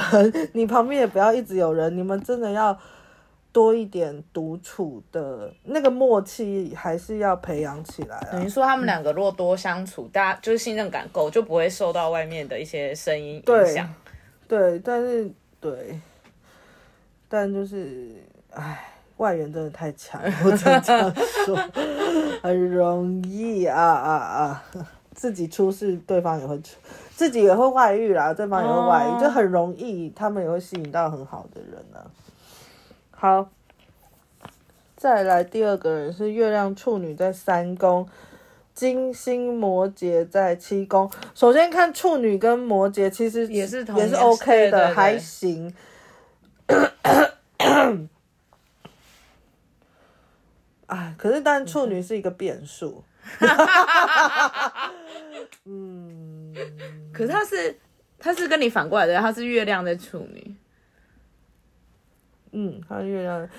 你旁边也不要一直有人，你们真的要。多一点独处的那个默契，还是要培养起来。等于说，他们两个如果多相处，嗯、大家就是信任感够，就不会受到外面的一些声音影响。对，但是对，但就是，唉，外援真的太强，我只能这样说，很容易啊啊啊！自己出事，对方也会出，自己也会外遇啦，对方也会外遇，哦、就很容易，他们也会吸引到很好的人呢、啊。好，再来第二个人是月亮处女在三宫，金星摩羯在七宫。首先看处女跟摩羯，其实也是也是 OK 的，对对对还行。哎，可是但处女是一个变数。嗯，可是他是他是跟你反过来的，他是月亮在处女。嗯，他月亮，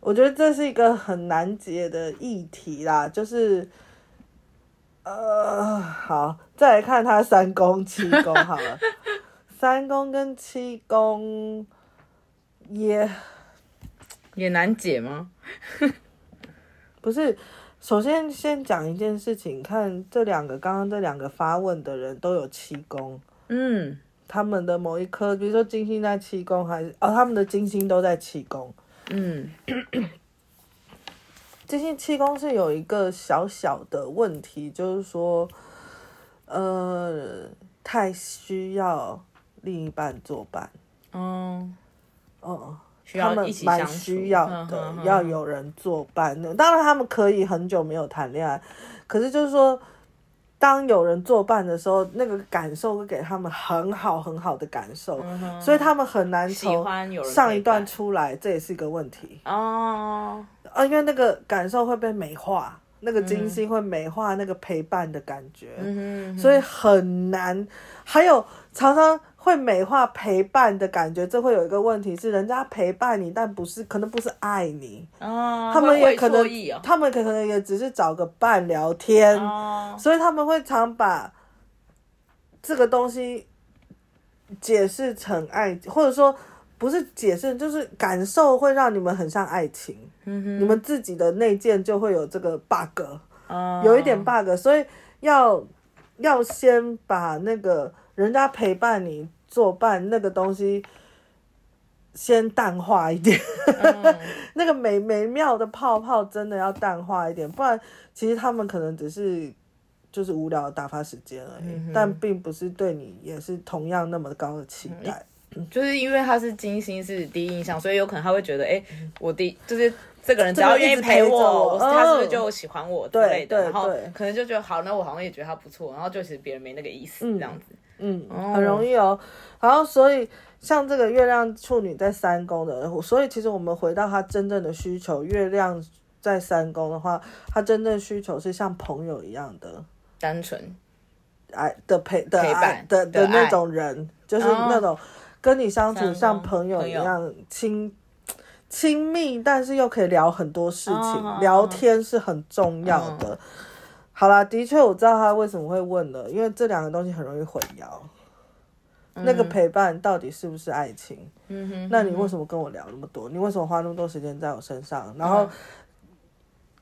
我觉得这是一个很难解的议题啦。就是，呃，好，再来看他三宫、七宫好了。三宫跟七宫也也难解吗？不是，首先先讲一件事情，看这两个刚刚这两个发问的人都有七宫，嗯。他们的某一颗，比如说金星在七宫，还是哦，他们的金星都在七宫。嗯，金星七宫是有一个小小的问题，就是说，呃，太需要另一半作伴。嗯，哦，他们蛮需要的，要，有人作伴的。当然，他们可以很久没有谈恋爱，可是就是说。当有人作伴的时候，那个感受会给他们很好很好的感受，嗯、所以他们很难从上一段出来，这也是一个问题哦。啊，因为那个感受会被美化，那个精心会美化那个陪伴的感觉，嗯、所以很难。还有常常。会美化陪伴的感觉，这会有一个问题是，人家陪伴你，但不是可能不是爱你，哦、他们也可能，哦、他们可能也只是找个伴聊天，哦、所以他们会常把这个东西解释成爱，或者说不是解释，就是感受会让你们很像爱情，你们自己的内建就会有这个 bug，、哦、有一点 bug，所以要要先把那个人家陪伴你。作伴那个东西，先淡化一点，嗯、那个美美妙的泡泡真的要淡化一点，不然其实他们可能只是就是无聊打发时间而已，嗯、但并不是对你也是同样那么高的期待。嗯、就是因为他是金星是第一印象，所以有可能他会觉得，哎、欸，我第就是这个人只要愿意陪我，我他是不是就喜欢我之类的？对对对，然后可能就觉得好，那我好像也觉得他不错，然后就其实别人没那个意思，这样子。嗯，很容易哦。然后，所以像这个月亮处女在三宫的，所以其实我们回到他真正的需求，月亮在三宫的话，他真正需求是像朋友一样的单纯爱的陪的陪伴的的那种人，就是那种跟你相处像朋友一样亲亲密，但是又可以聊很多事情，聊天是很重要的。好啦，的确我知道他为什么会问了，因为这两个东西很容易混淆。嗯、那个陪伴到底是不是爱情？嗯哼，嗯哼，那你为什么跟我聊那么多？你为什么花那么多时间在我身上？然后，嗯、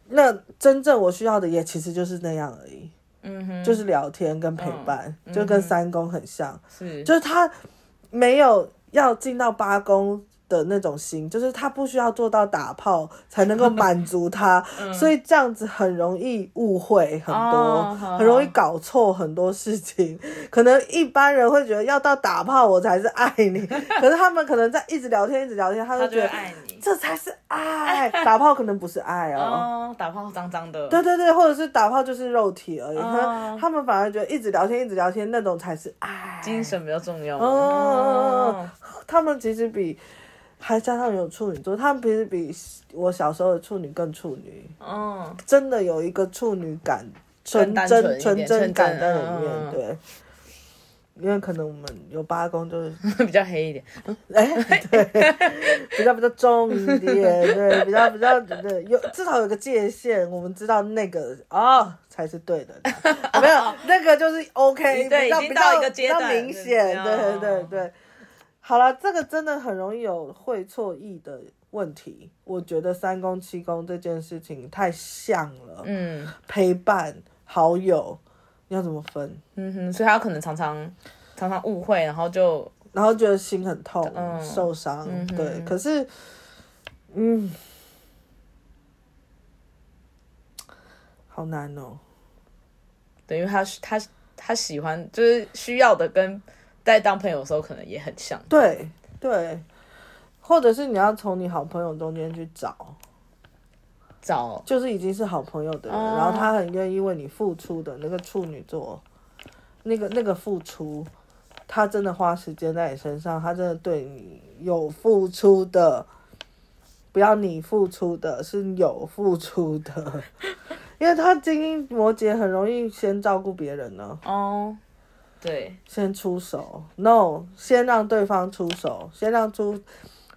那真正我需要的也其实就是那样而已。嗯哼，就是聊天跟陪伴，嗯、就跟三宫很像。是，就是他没有要进到八宫。的那种心，就是他不需要做到打炮才能够满足他，嗯、所以这样子很容易误会很多，哦、很容易搞错很多事情。可能一般人会觉得要到打炮我才是爱你，可是他们可能在一直聊天一直聊天，他就觉得爱你，这才是爱。打炮可能不是爱哦，哦打炮脏脏的。对对对，或者是打炮就是肉体而已。哦、他们反而觉得一直聊天一直聊天那种才是爱，精神比较重要。哦，哦他们其实比。还加上有处女座，他们平时比我小时候的处女更处女，嗯，真的有一个处女感，纯真纯真感在里面，嗯、对。因为可能我们有八宫，就是 比较黑一点，哎、欸，对，比较比较重一点，对，比较比较对，有至少有个界限，我们知道那个啊、哦、才是对的，没有 那个就是 OK，对，比较到一个比较明显，对对对对。好了，这个真的很容易有会错意的问题。我觉得三公七公这件事情太像了。嗯，陪伴好友要怎么分？嗯哼，所以他可能常常常常误会，然后就然后觉得心很痛，嗯、受伤。嗯、对，可是，嗯，好难哦。等于他他他喜欢就是需要的跟。在当朋友的时候，可能也很像。对对，或者是你要从你好朋友中间去找，找就是已经是好朋友的人，哦、然后他很愿意为你付出的那个处女座，那个那个付出，他真的花时间在你身上，他真的对你有付出的，不要你付出的，是有付出的，因为他精英摩羯很容易先照顾别人呢。哦。对，先出手，no，先让对方出手，先让出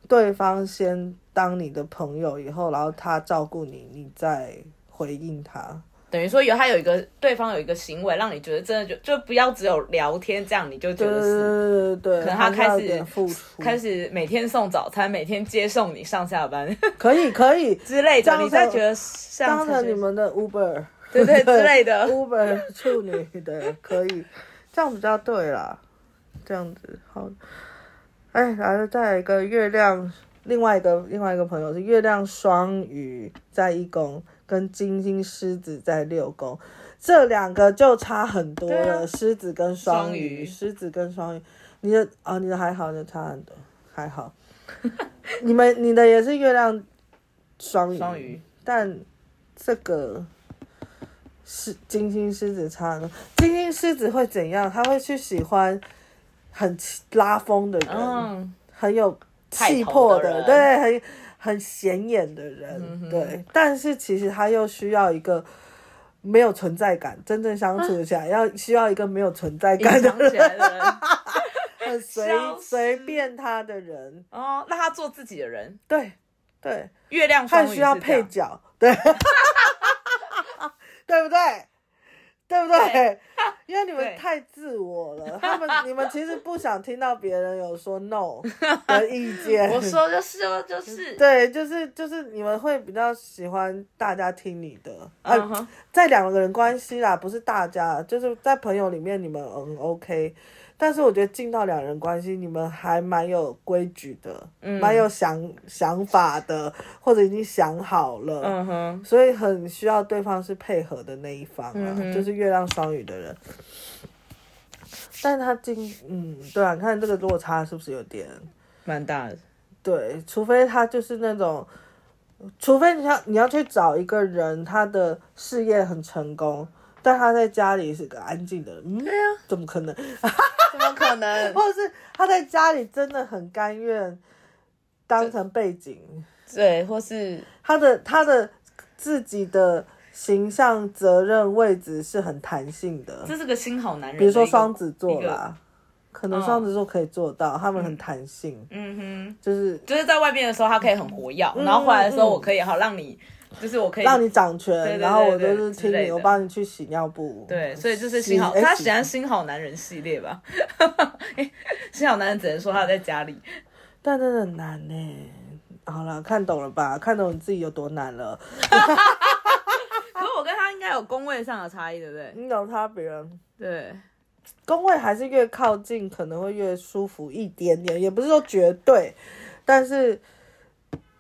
对方先当你的朋友，以后然后他照顾你，你再回应他。等于说有他有一个对方有一个行为，让你觉得真的就就不要只有聊天这样，你就觉得是对对对，可能他开始付出，开始每天送早餐，每天接送你上下班，可以可以。之类的，你再觉得像当成你们的 Uber，对对之类的。Uber 处女的可以。这样比较对啦，这样子好。哎，然后，再来一个月亮，另外一个另外一个朋友是月亮双鱼在一宫，跟金星狮子在六宫，这两个就差很多了。狮、啊、子跟双鱼，狮子跟双鱼，你的啊、哦，你的还好，你的差很多，还好。你们你的也是月亮双鱼，双鱼，但这个。是金星狮子差呢？金星狮子会怎样？他会去喜欢很拉风的人，嗯、很有气魄的，的对，很很显眼的人，嗯、对。但是其实他又需要一个没有存在感，真正相处起来、啊、要需要一个没有存在感的人，人 很随随便他的人哦，那他做自己的人，对对。月亮他需要配角，对。对不对？对不对？对 因为你们太自我了，他们你们其实不想听到别人有说 no 的 意见。我说就是，哦就是。对，就是就是你们会比较喜欢大家听你的。嗯、uh 在两个人关系啦，不是大家，就是在朋友里面，你们嗯 OK。但是我觉得进到两人关系，你们还蛮有规矩的，蛮、嗯、有想想法的，或者已经想好了，嗯、哼所以很需要对方是配合的那一方啊，嗯、就是月亮双鱼的人。但是他进，嗯，对啊，你看这个落差是不是有点蛮大的？对，除非他就是那种，除非你要你要去找一个人，他的事业很成功。但他在家里是个安静的人，嗯，对啊，怎么可能？怎么可能？或者是他在家里真的很甘愿当成背景，对，或是他的他的自己的形象责任位置是很弹性的。这是个心好男人，比如说双子座啦，可能双子座可以做到，他们很弹性。嗯哼，就是就是在外面的时候，他可以很活跃，然后回来的时候，我可以好让你。就是我可以让你掌权，然后我就是听你，我帮你去洗尿布。对，所以就是新好，他喜欢新好男人系列吧？新好男人只能说他在家里，但真的很难呢。好了，看懂了吧？看懂你自己有多难了。可是我跟他应该有工位上的差异，对不对？有差别。对，工位还是越靠近可能会越舒服一点点，也不是说绝对，但是。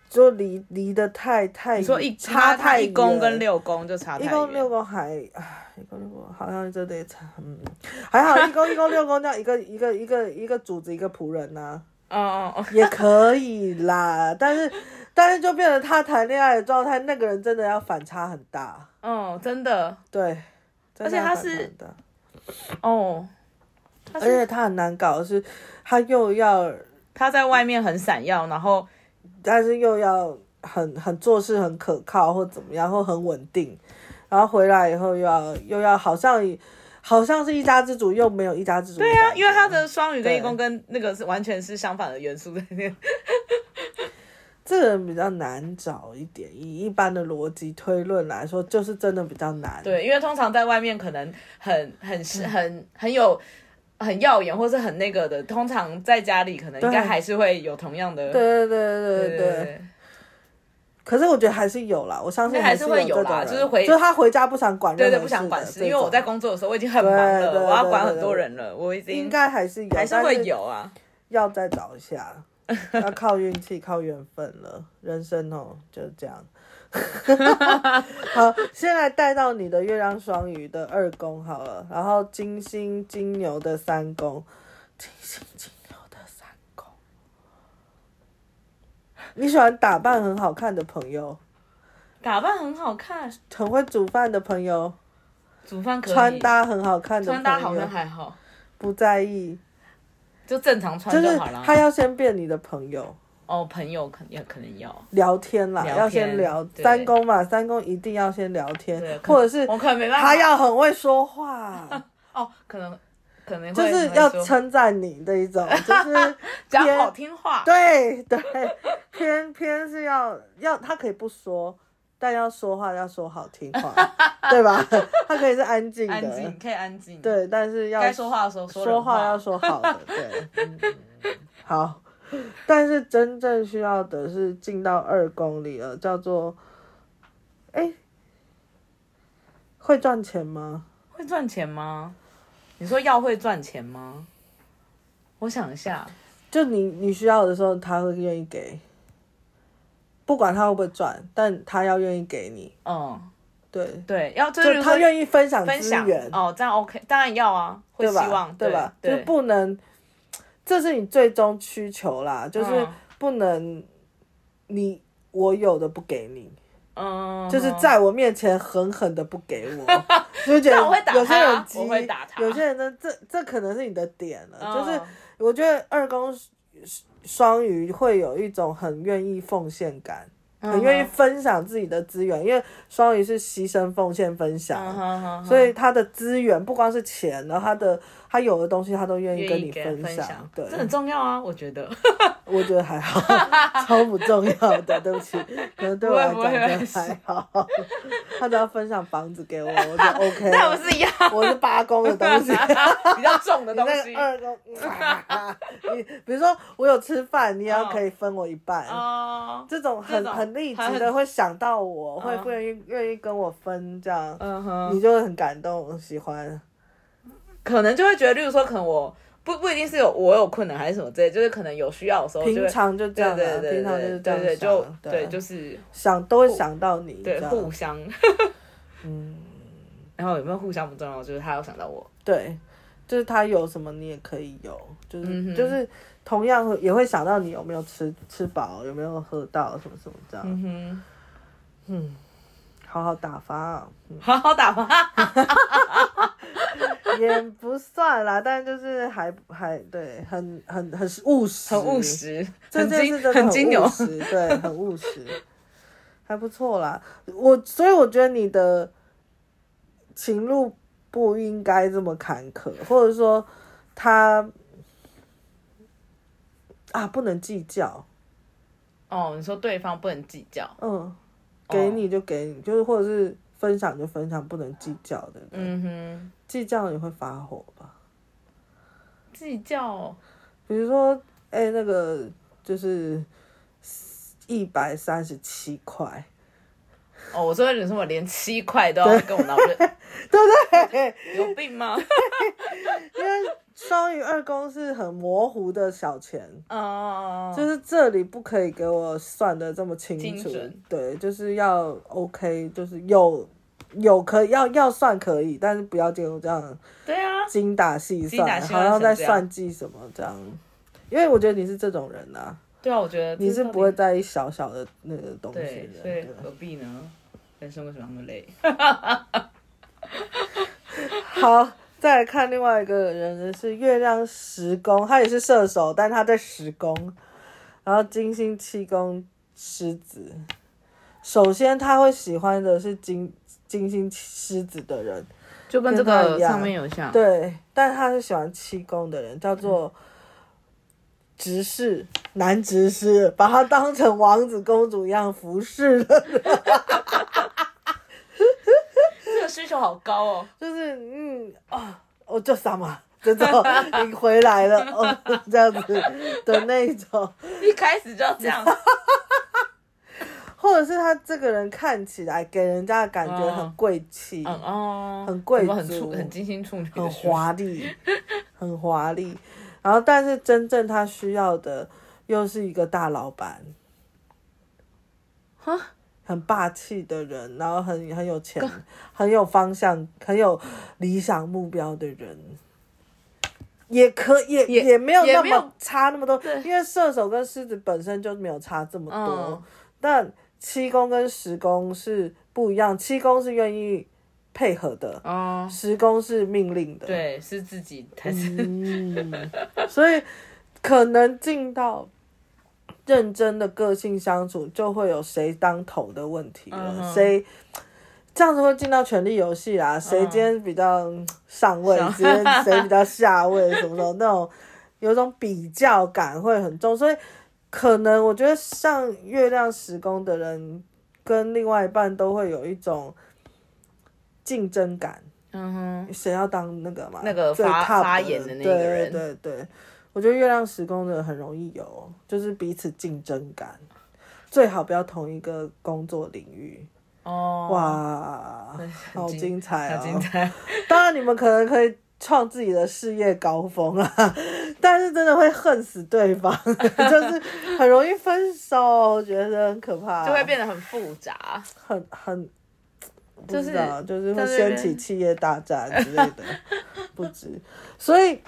就离离得太太，你说一差太一公跟六公就差太远，一公六公还唉，一公六公好像真的差，嗯，还好一公 一公六公这样一个一个一个一个主子一个仆人呐、啊，哦哦哦，也可以啦，但是但是就变成他谈恋爱的状态，那个人真的要反差很大，哦，真的，对，而且他是，哦，而且他很难搞的是，他又要他在外面很闪耀，然后。但是又要很很做事很可靠或怎么样或很稳定，然后回来以后又要又要好像好像是一家之主又没有一家之主。对啊，因为他的双鱼跟一宫跟那个是完全是相反的元素在那边。这个人比较难找一点，以一般的逻辑推论来说，就是真的比较难。对，因为通常在外面可能很很是很 很有。很耀眼或是很那个的，通常在家里可能应该还是会有同样的。对对对对对，对。可是我觉得还是有啦，我相信还是会有啦，就是回就是他回家不想管，对对，不想管事，因为我在工作的时候我已经很忙了，我要管很多人了，我已经应该还是有，还是会有啊，要再找一下，要靠运气靠缘分了，人生哦就是这样。好，现在带到你的月亮双鱼的二宫好了，然后金星金牛的三宫，金星金牛的三宫，你喜欢打扮很好看的朋友，打扮很好看，很会煮饭的朋友，煮饭可以，穿搭很好看的朋友，穿搭好像还好，不在意，就正常穿就好了。他要先变你的朋友。哦，朋友肯定可能要。聊天啦，要先聊三公嘛，三公一定要先聊天，或者是我可能没办法，他要很会说话。哦，可能可能就是要称赞你的一种，就是 讲好听话，对对，偏偏是要要他可以不说，但要说话要说好听话，对吧？他可以是安静的，安静可以安静，对，但是要该说话的时候说话要说好的，对，好。但是真正需要的是进到二公里了，叫做，哎、欸，会赚钱吗？会赚钱吗？你说要会赚钱吗？我想一下，就你你需要的时候，他会愿意给，不管他会不会赚，但他要愿意给你。嗯，对对，要就是他愿意分享资源哦，这样 OK，当然要啊，会希望对吧？对吧？就不能。这是你最终需求啦，就是不能你我有的不给你，嗯，就是在我面前狠狠的不给我，就觉得有些人急，有些人呢，这这可能是你的点了，嗯、就是我觉得二宫双鱼会有一种很愿意奉献感。很愿意分享自己的资源，因为双鱼是牺牲、奉献、分享，uh uh. 所以他的资源不光是钱，然后他的他有的东西他都愿意跟你分享，享对，这很重要啊，我觉得。我觉得还好，超不重要的，对不起，可能对我来讲还好。他只要分享房子给我，我就 OK。那不是一样？我是八公的东西，比较重的东西。二公，你比如说我有吃饭，你要可以分我一半。哦。这种很很立即的会想到我，会不愿意愿意跟我分这样，嗯哼，你就会很感动，喜欢。可能就会觉得，例如说，可能我。不不一定是有我有困难还是什么之类，就是可能有需要的时候，平常就这样，平常就是这样，对就对，就是想都会想到你，对，互相，嗯，然后有没有互相不重要，就是他有想到我，对，就是他有什么你也可以有，就是就是同样也会想到你有没有吃吃饱，有没有喝到什么什么这样，嗯哼，嗯，好好打发，好好打发。也不算啦，但就是还还对，很很很务实，很务实，这件事真的很务实，对，很务实，还不错啦。我所以我觉得你的情路不应该这么坎坷，或者说他啊不能计较。哦，你说对方不能计较，嗯，给你就给你，就是或者是。分享就分享，不能计较的。嗯哼，计较你会发火吧？计较，比如说，哎、欸，那个就是一百三十七块。哦，我说你说我连七块都要跟我闹，对不对？有病吗？因为双鱼二宫是很模糊的小钱哦，就是这里不可以给我算的这么清楚，准对，就是要 OK，就是有有可以要要算可以，但是不要进入这样对啊精打细算，好像在算计什么这样，因为我觉得你是这种人啊。对啊，我觉得你是不会在意小小的那个东西的，所以何必呢？人生为什么那么累？好，再来看另外一个人是月亮十宫，他也是射手，但他在十宫，然后金星七宫狮子。首先他会喜欢的是金金星狮子的人，就跟这个上面有像。对，但他是喜欢七宫的人，叫做执事男执事，把他当成王子公主一样服侍的人。需求好高哦，就是嗯啊，我就什么这种你回来了哦，这样子的那种，一开始就这样，或者是他这个人看起来给人家的感觉很贵气，哦，很贵族，很精心很华丽，很华丽，然后但是真正他需要的又是一个大老板，哈。很霸气的人，然后很很有钱，很有方向，很有理想目标的人，也可也也，也没有那么差那么多，因为射手跟狮子本身就没有差这么多，嗯、但七宫跟十宫是不一样，七宫是愿意配合的，嗯、十宫是命令的，对，是自己才是，嗯、所以可能进到。认真的个性相处，就会有谁当头的问题了。谁、uh. 这样子会进到权力游戏啦？谁、uh. 今天比较上位，今天谁比较下位，什么什么那种，有种比较感会很重。所以可能我觉得像月亮时宫的人，跟另外一半都会有一种竞争感。嗯哼、uh，谁、要当那个嘛？那个发发言的那个人，对对对。我觉得月亮时宫的很容易有，就是彼此竞争感，最好不要同一个工作领域。哦，哇，好精彩哦！精彩。当然，你们可能可以创自己的事业高峰啊，但是真的会恨死对方，就是很容易分手，我觉得很可怕，就会变得很复杂，很很，就是就是会掀起企业大战之类的，不知，所以。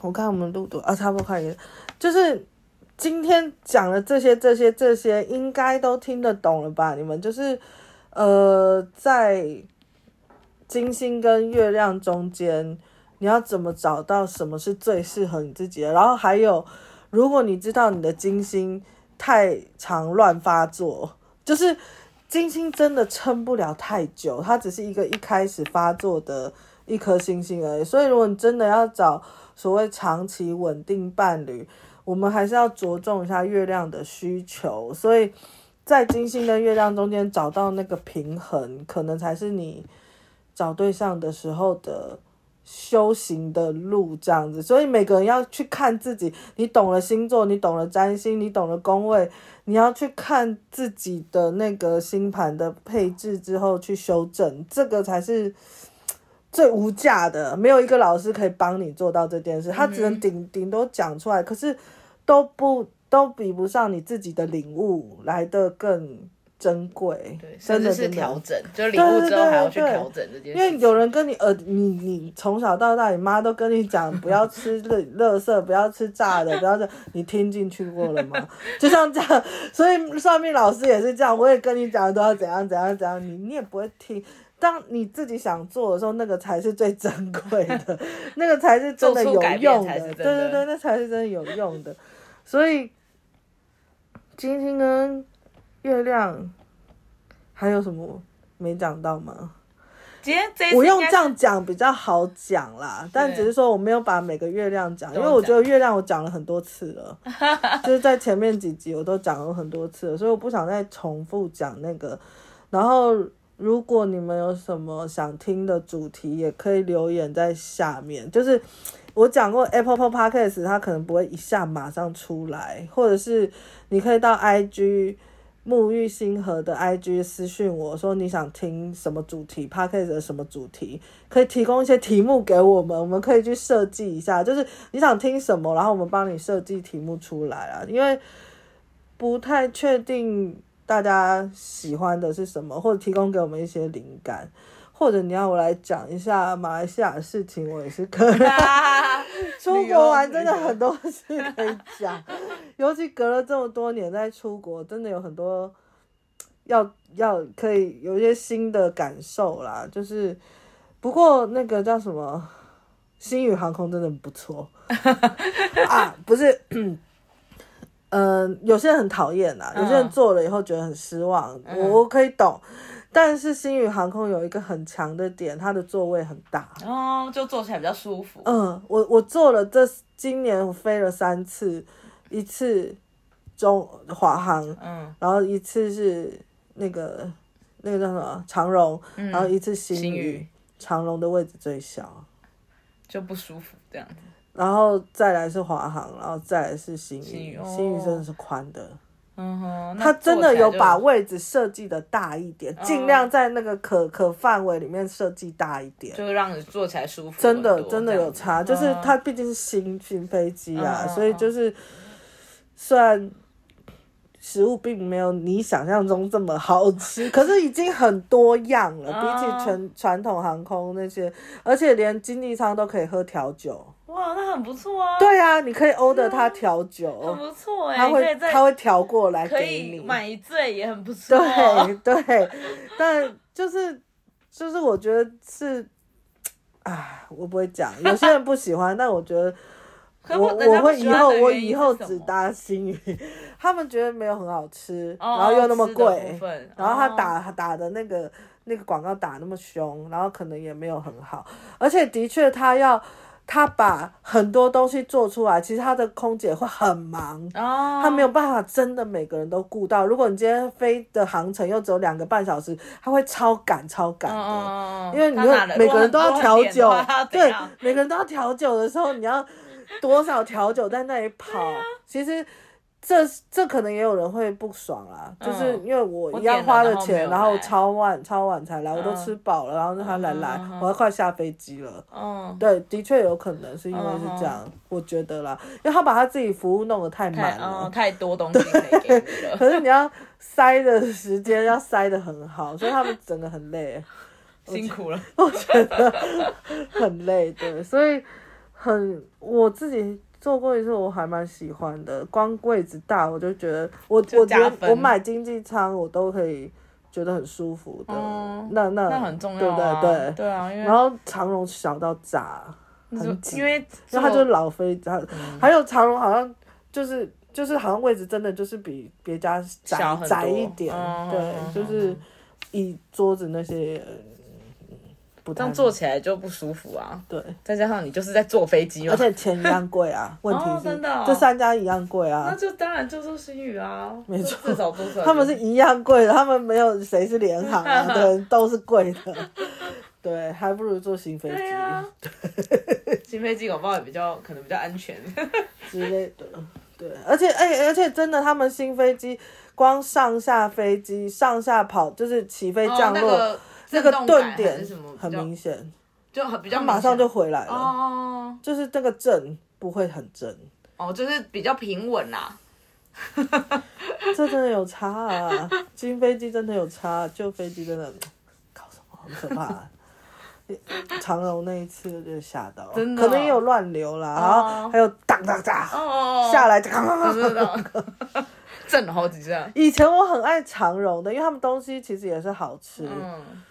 我看我们录多啊，差不多快一点，就是今天讲的这些、这些、这些，应该都听得懂了吧？你们就是，呃，在金星跟月亮中间，你要怎么找到什么是最适合你自己的？然后还有，如果你知道你的金星太常乱发作，就是金星真的撑不了太久，它只是一个一开始发作的一颗星星而已。所以，如果你真的要找所谓长期稳定伴侣，我们还是要着重一下月亮的需求，所以在金星跟月亮中间找到那个平衡，可能才是你找对象的时候的修行的路，这样子。所以每个人要去看自己，你懂了星座，你懂了占星，你懂了宫位，你要去看自己的那个星盘的配置之后去修正，这个才是。最无价的，没有一个老师可以帮你做到这件事，他只能顶顶多讲出来，可是都不都比不上你自己的领悟来的更珍贵。对，甚至是调整，就礼物之后还要去调整这件事。因为有人跟你呃，你你从小到大，你妈都跟你讲 不要吃垃垃圾，不要吃炸的，不要这，你听进去过了吗？就像这样，所以算命老师也是这样，我也跟你讲都要怎样怎样怎样，你你也不会听。当你自己想做的时候，那个才是最珍贵的，那个才是真的有用的。的对对对，那才是真的有用的。所以，金星跟月亮还有什么没讲到吗？今天这我用这样讲比较好讲啦，但只是说我没有把每个月亮讲，因为我觉得月亮我讲了很多次了，就是在前面几集我都讲了很多次了，所以我不想再重复讲那个，然后。如果你们有什么想听的主题，也可以留言在下面。就是我讲过 Apple Podcast，它可能不会一下马上出来，或者是你可以到 IG 沐浴星河的 IG 私信我说你想听什么主题，Podcast 的什么主题，可以提供一些题目给我们，我们可以去设计一下。就是你想听什么，然后我们帮你设计题目出来啊，因为不太确定。大家喜欢的是什么，或者提供给我们一些灵感，或者你要我来讲一下马来西亚的事情，我也是可以。出国玩真的很多事可以讲，尤其隔了这么多年再出国，真的有很多要要可以有一些新的感受啦。就是不过那个叫什么星宇航空真的不错 啊，不是。嗯、呃，有些人很讨厌呐，有些人做了以后觉得很失望，嗯、我我可以懂。但是星宇航空有一个很强的点，它的座位很大，哦，就坐起来比较舒服。嗯，我我坐了这今年我飞了三次，一次中华航，嗯，然后一次是那个那个叫什么长荣，嗯、然后一次星宇，长荣的位置最小，就不舒服这样子。然后再来是华航，然后再来是星宇，星宇、哦、真的是宽的，嗯哼，他真的有把位置设计的大一点，尽量在那个可可范围里面设计大一点，就让你坐起来舒服。真的真的有差，就是它毕竟是新新飞机啊，嗯、所以就是虽然。食物并没有你想象中这么好吃，可是已经很多样了，比起全传统航空那些，而且连经济舱都可以喝调酒。哇，那很不错啊！对啊，你可以 order 他调酒，很不错哎，他会他会调过来给你，买醉也很不错。对对，但就是就是我觉得是，啊，我不会讲，有些人不喜欢，但我觉得。我我会以后我以后只搭新宇，他们觉得没有很好吃，然后又那么贵，然后他打打的那个那个广告打那么凶，然后可能也没有很好，而且的确他要他把很多东西做出来，其实他的空姐会很忙，他没有办法真的每个人都顾到。如果你今天飞的航程又只有两个半小时，他会超赶超赶的，因为你会每个人都要调酒，对，每个人都要调酒的时候你要。多少调酒在那里跑？啊、其实这这可能也有人会不爽啦，嗯、就是因为我一样花了钱，然后超晚超晚才来，嗯、我都吃饱了，然后他来来，嗯、我要快下飞机了。嗯，对，的确有可能是因为是这样，嗯、我觉得啦，因为他把他自己服务弄得太满了，嗯，太多东西可以给你了。可是你要塞的时间要塞得很好，所以他们整的很累，辛苦了，我觉得很累，对，所以。很，我自己坐过一次，我还蛮喜欢的。光柜子大，我就觉得我我觉得我买经济舱，我都可以觉得很舒服的。嗯、那那那很重要、啊，对不对？对对啊，然后长荣小到炸，很挤，因为因为它就是老飞还有长荣好像就是就是好像位置真的就是比别家窄窄一点，嗯、对，嗯、就是一桌子那些。这样坐起来就不舒服啊！对，再加上你就是在坐飞机嘛，而且钱一样贵啊。问题是，哦、真的、哦，这三家一样贵啊。那就当然就是新宇啊，没错，至少坐出来。他们是一样贵的，他们没有谁是联航啊，对，都是贵的。对，还不如坐新飞机。对啊，新飞机我不知道也比较可能比较安全之类的。对，而且哎、欸，而且真的，他们新飞机光上下飞机上下跑就是起飞降落。哦那个那个顿点很明显，就很比较马上就回来了。哦，就是这个震不会很震。哦，就是比较平稳啦。这真的有差啊！新飞机真的有差，旧飞机真的搞什么很可怕、啊。长荣那一次就吓到，真的、哦，可能也有乱流啦，哦、然后还有当当当，哦、下来，刚刚刚震了好几下。以前我很爱长荣的，因为他们东西其实也是好吃。嗯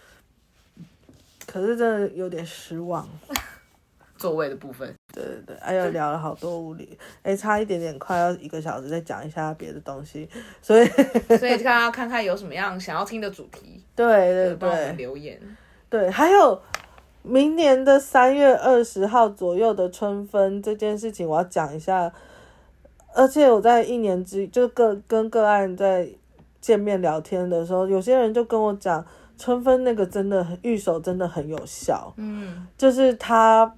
可是真的有点失望，座位的部分。对对对，哎呦，聊了好多物理，哎，差一点点，快要一个小时，再讲一下别的东西，所以 所以看看看有什么样想要听的主题，对对对，留言。对，还有明年的三月二十号左右的春分这件事情，我要讲一下。而且我在一年之就个跟个案在见面聊天的时候，有些人就跟我讲。春分那个真的玉手真的很有效，嗯，就是他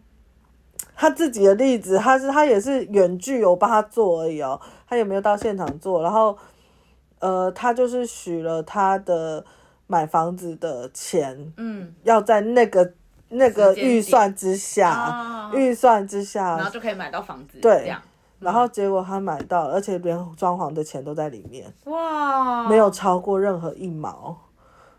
他自己的例子，他是他也是远距我帮他做而已哦，他也没有到现场做，然后呃，他就是许了他的买房子的钱，嗯，要在那个那个预算之下，预算之下，然后就可以买到房子，对，然后结果他买到，而且连装潢的钱都在里面，哇，没有超过任何一毛。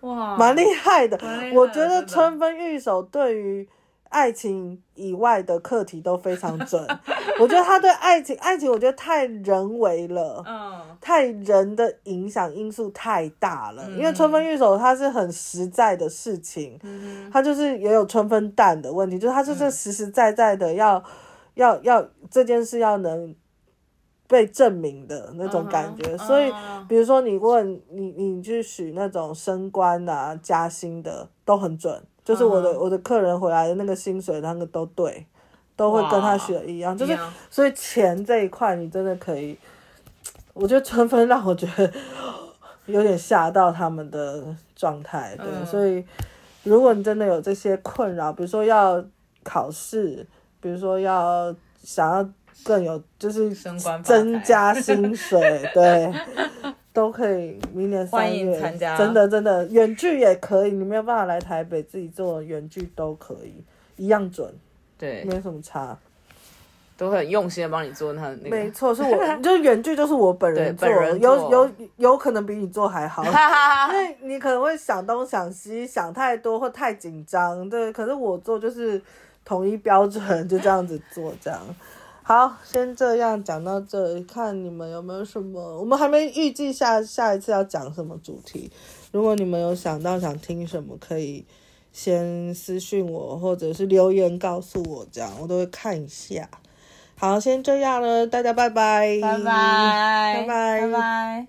哇，蛮厉害的。害的我觉得春分玉手对于爱情以外的课题都非常准。我觉得他对爱情，爱情我觉得太人为了，嗯，太人的影响因素太大了。嗯、因为春分玉手它是很实在的事情，嗯，它就是也有春分淡的问题，就是它就是实实在在的要、嗯、要要这件事要能。被证明的那种感觉，uh huh, 所以比如说你问你，你去许那种升官啊、加薪的都很准，就是我的、uh huh. 我的客人回来的那个薪水，那个都对，都会跟他许的一样就是所以钱这一块你真的可以，我觉得春分让我觉得有点吓到他们的状态，对，uh huh. 所以如果你真的有这些困扰，比如说要考试，比如说要想要。更有就是增加薪水，对，都可以。明年三月参加，真的真的远距也可以。你没有办法来台北自己做远距都可以，一样准，对，没什么差，都很用心的帮你做那那个。没错，是我就远距就是我本人做，人做有有有可能比你做还好，因为你可能会想东想西，想太多或太紧张，对。可是我做就是统一标准，就这样子做这样。好，先这样讲到这，看你们有没有什么，我们还没预计下下一次要讲什么主题。如果你们有想到想听什么，可以先私信我，或者是留言告诉我，这样我都会看一下。好，先这样了，大家拜拜，拜拜，拜拜，拜拜。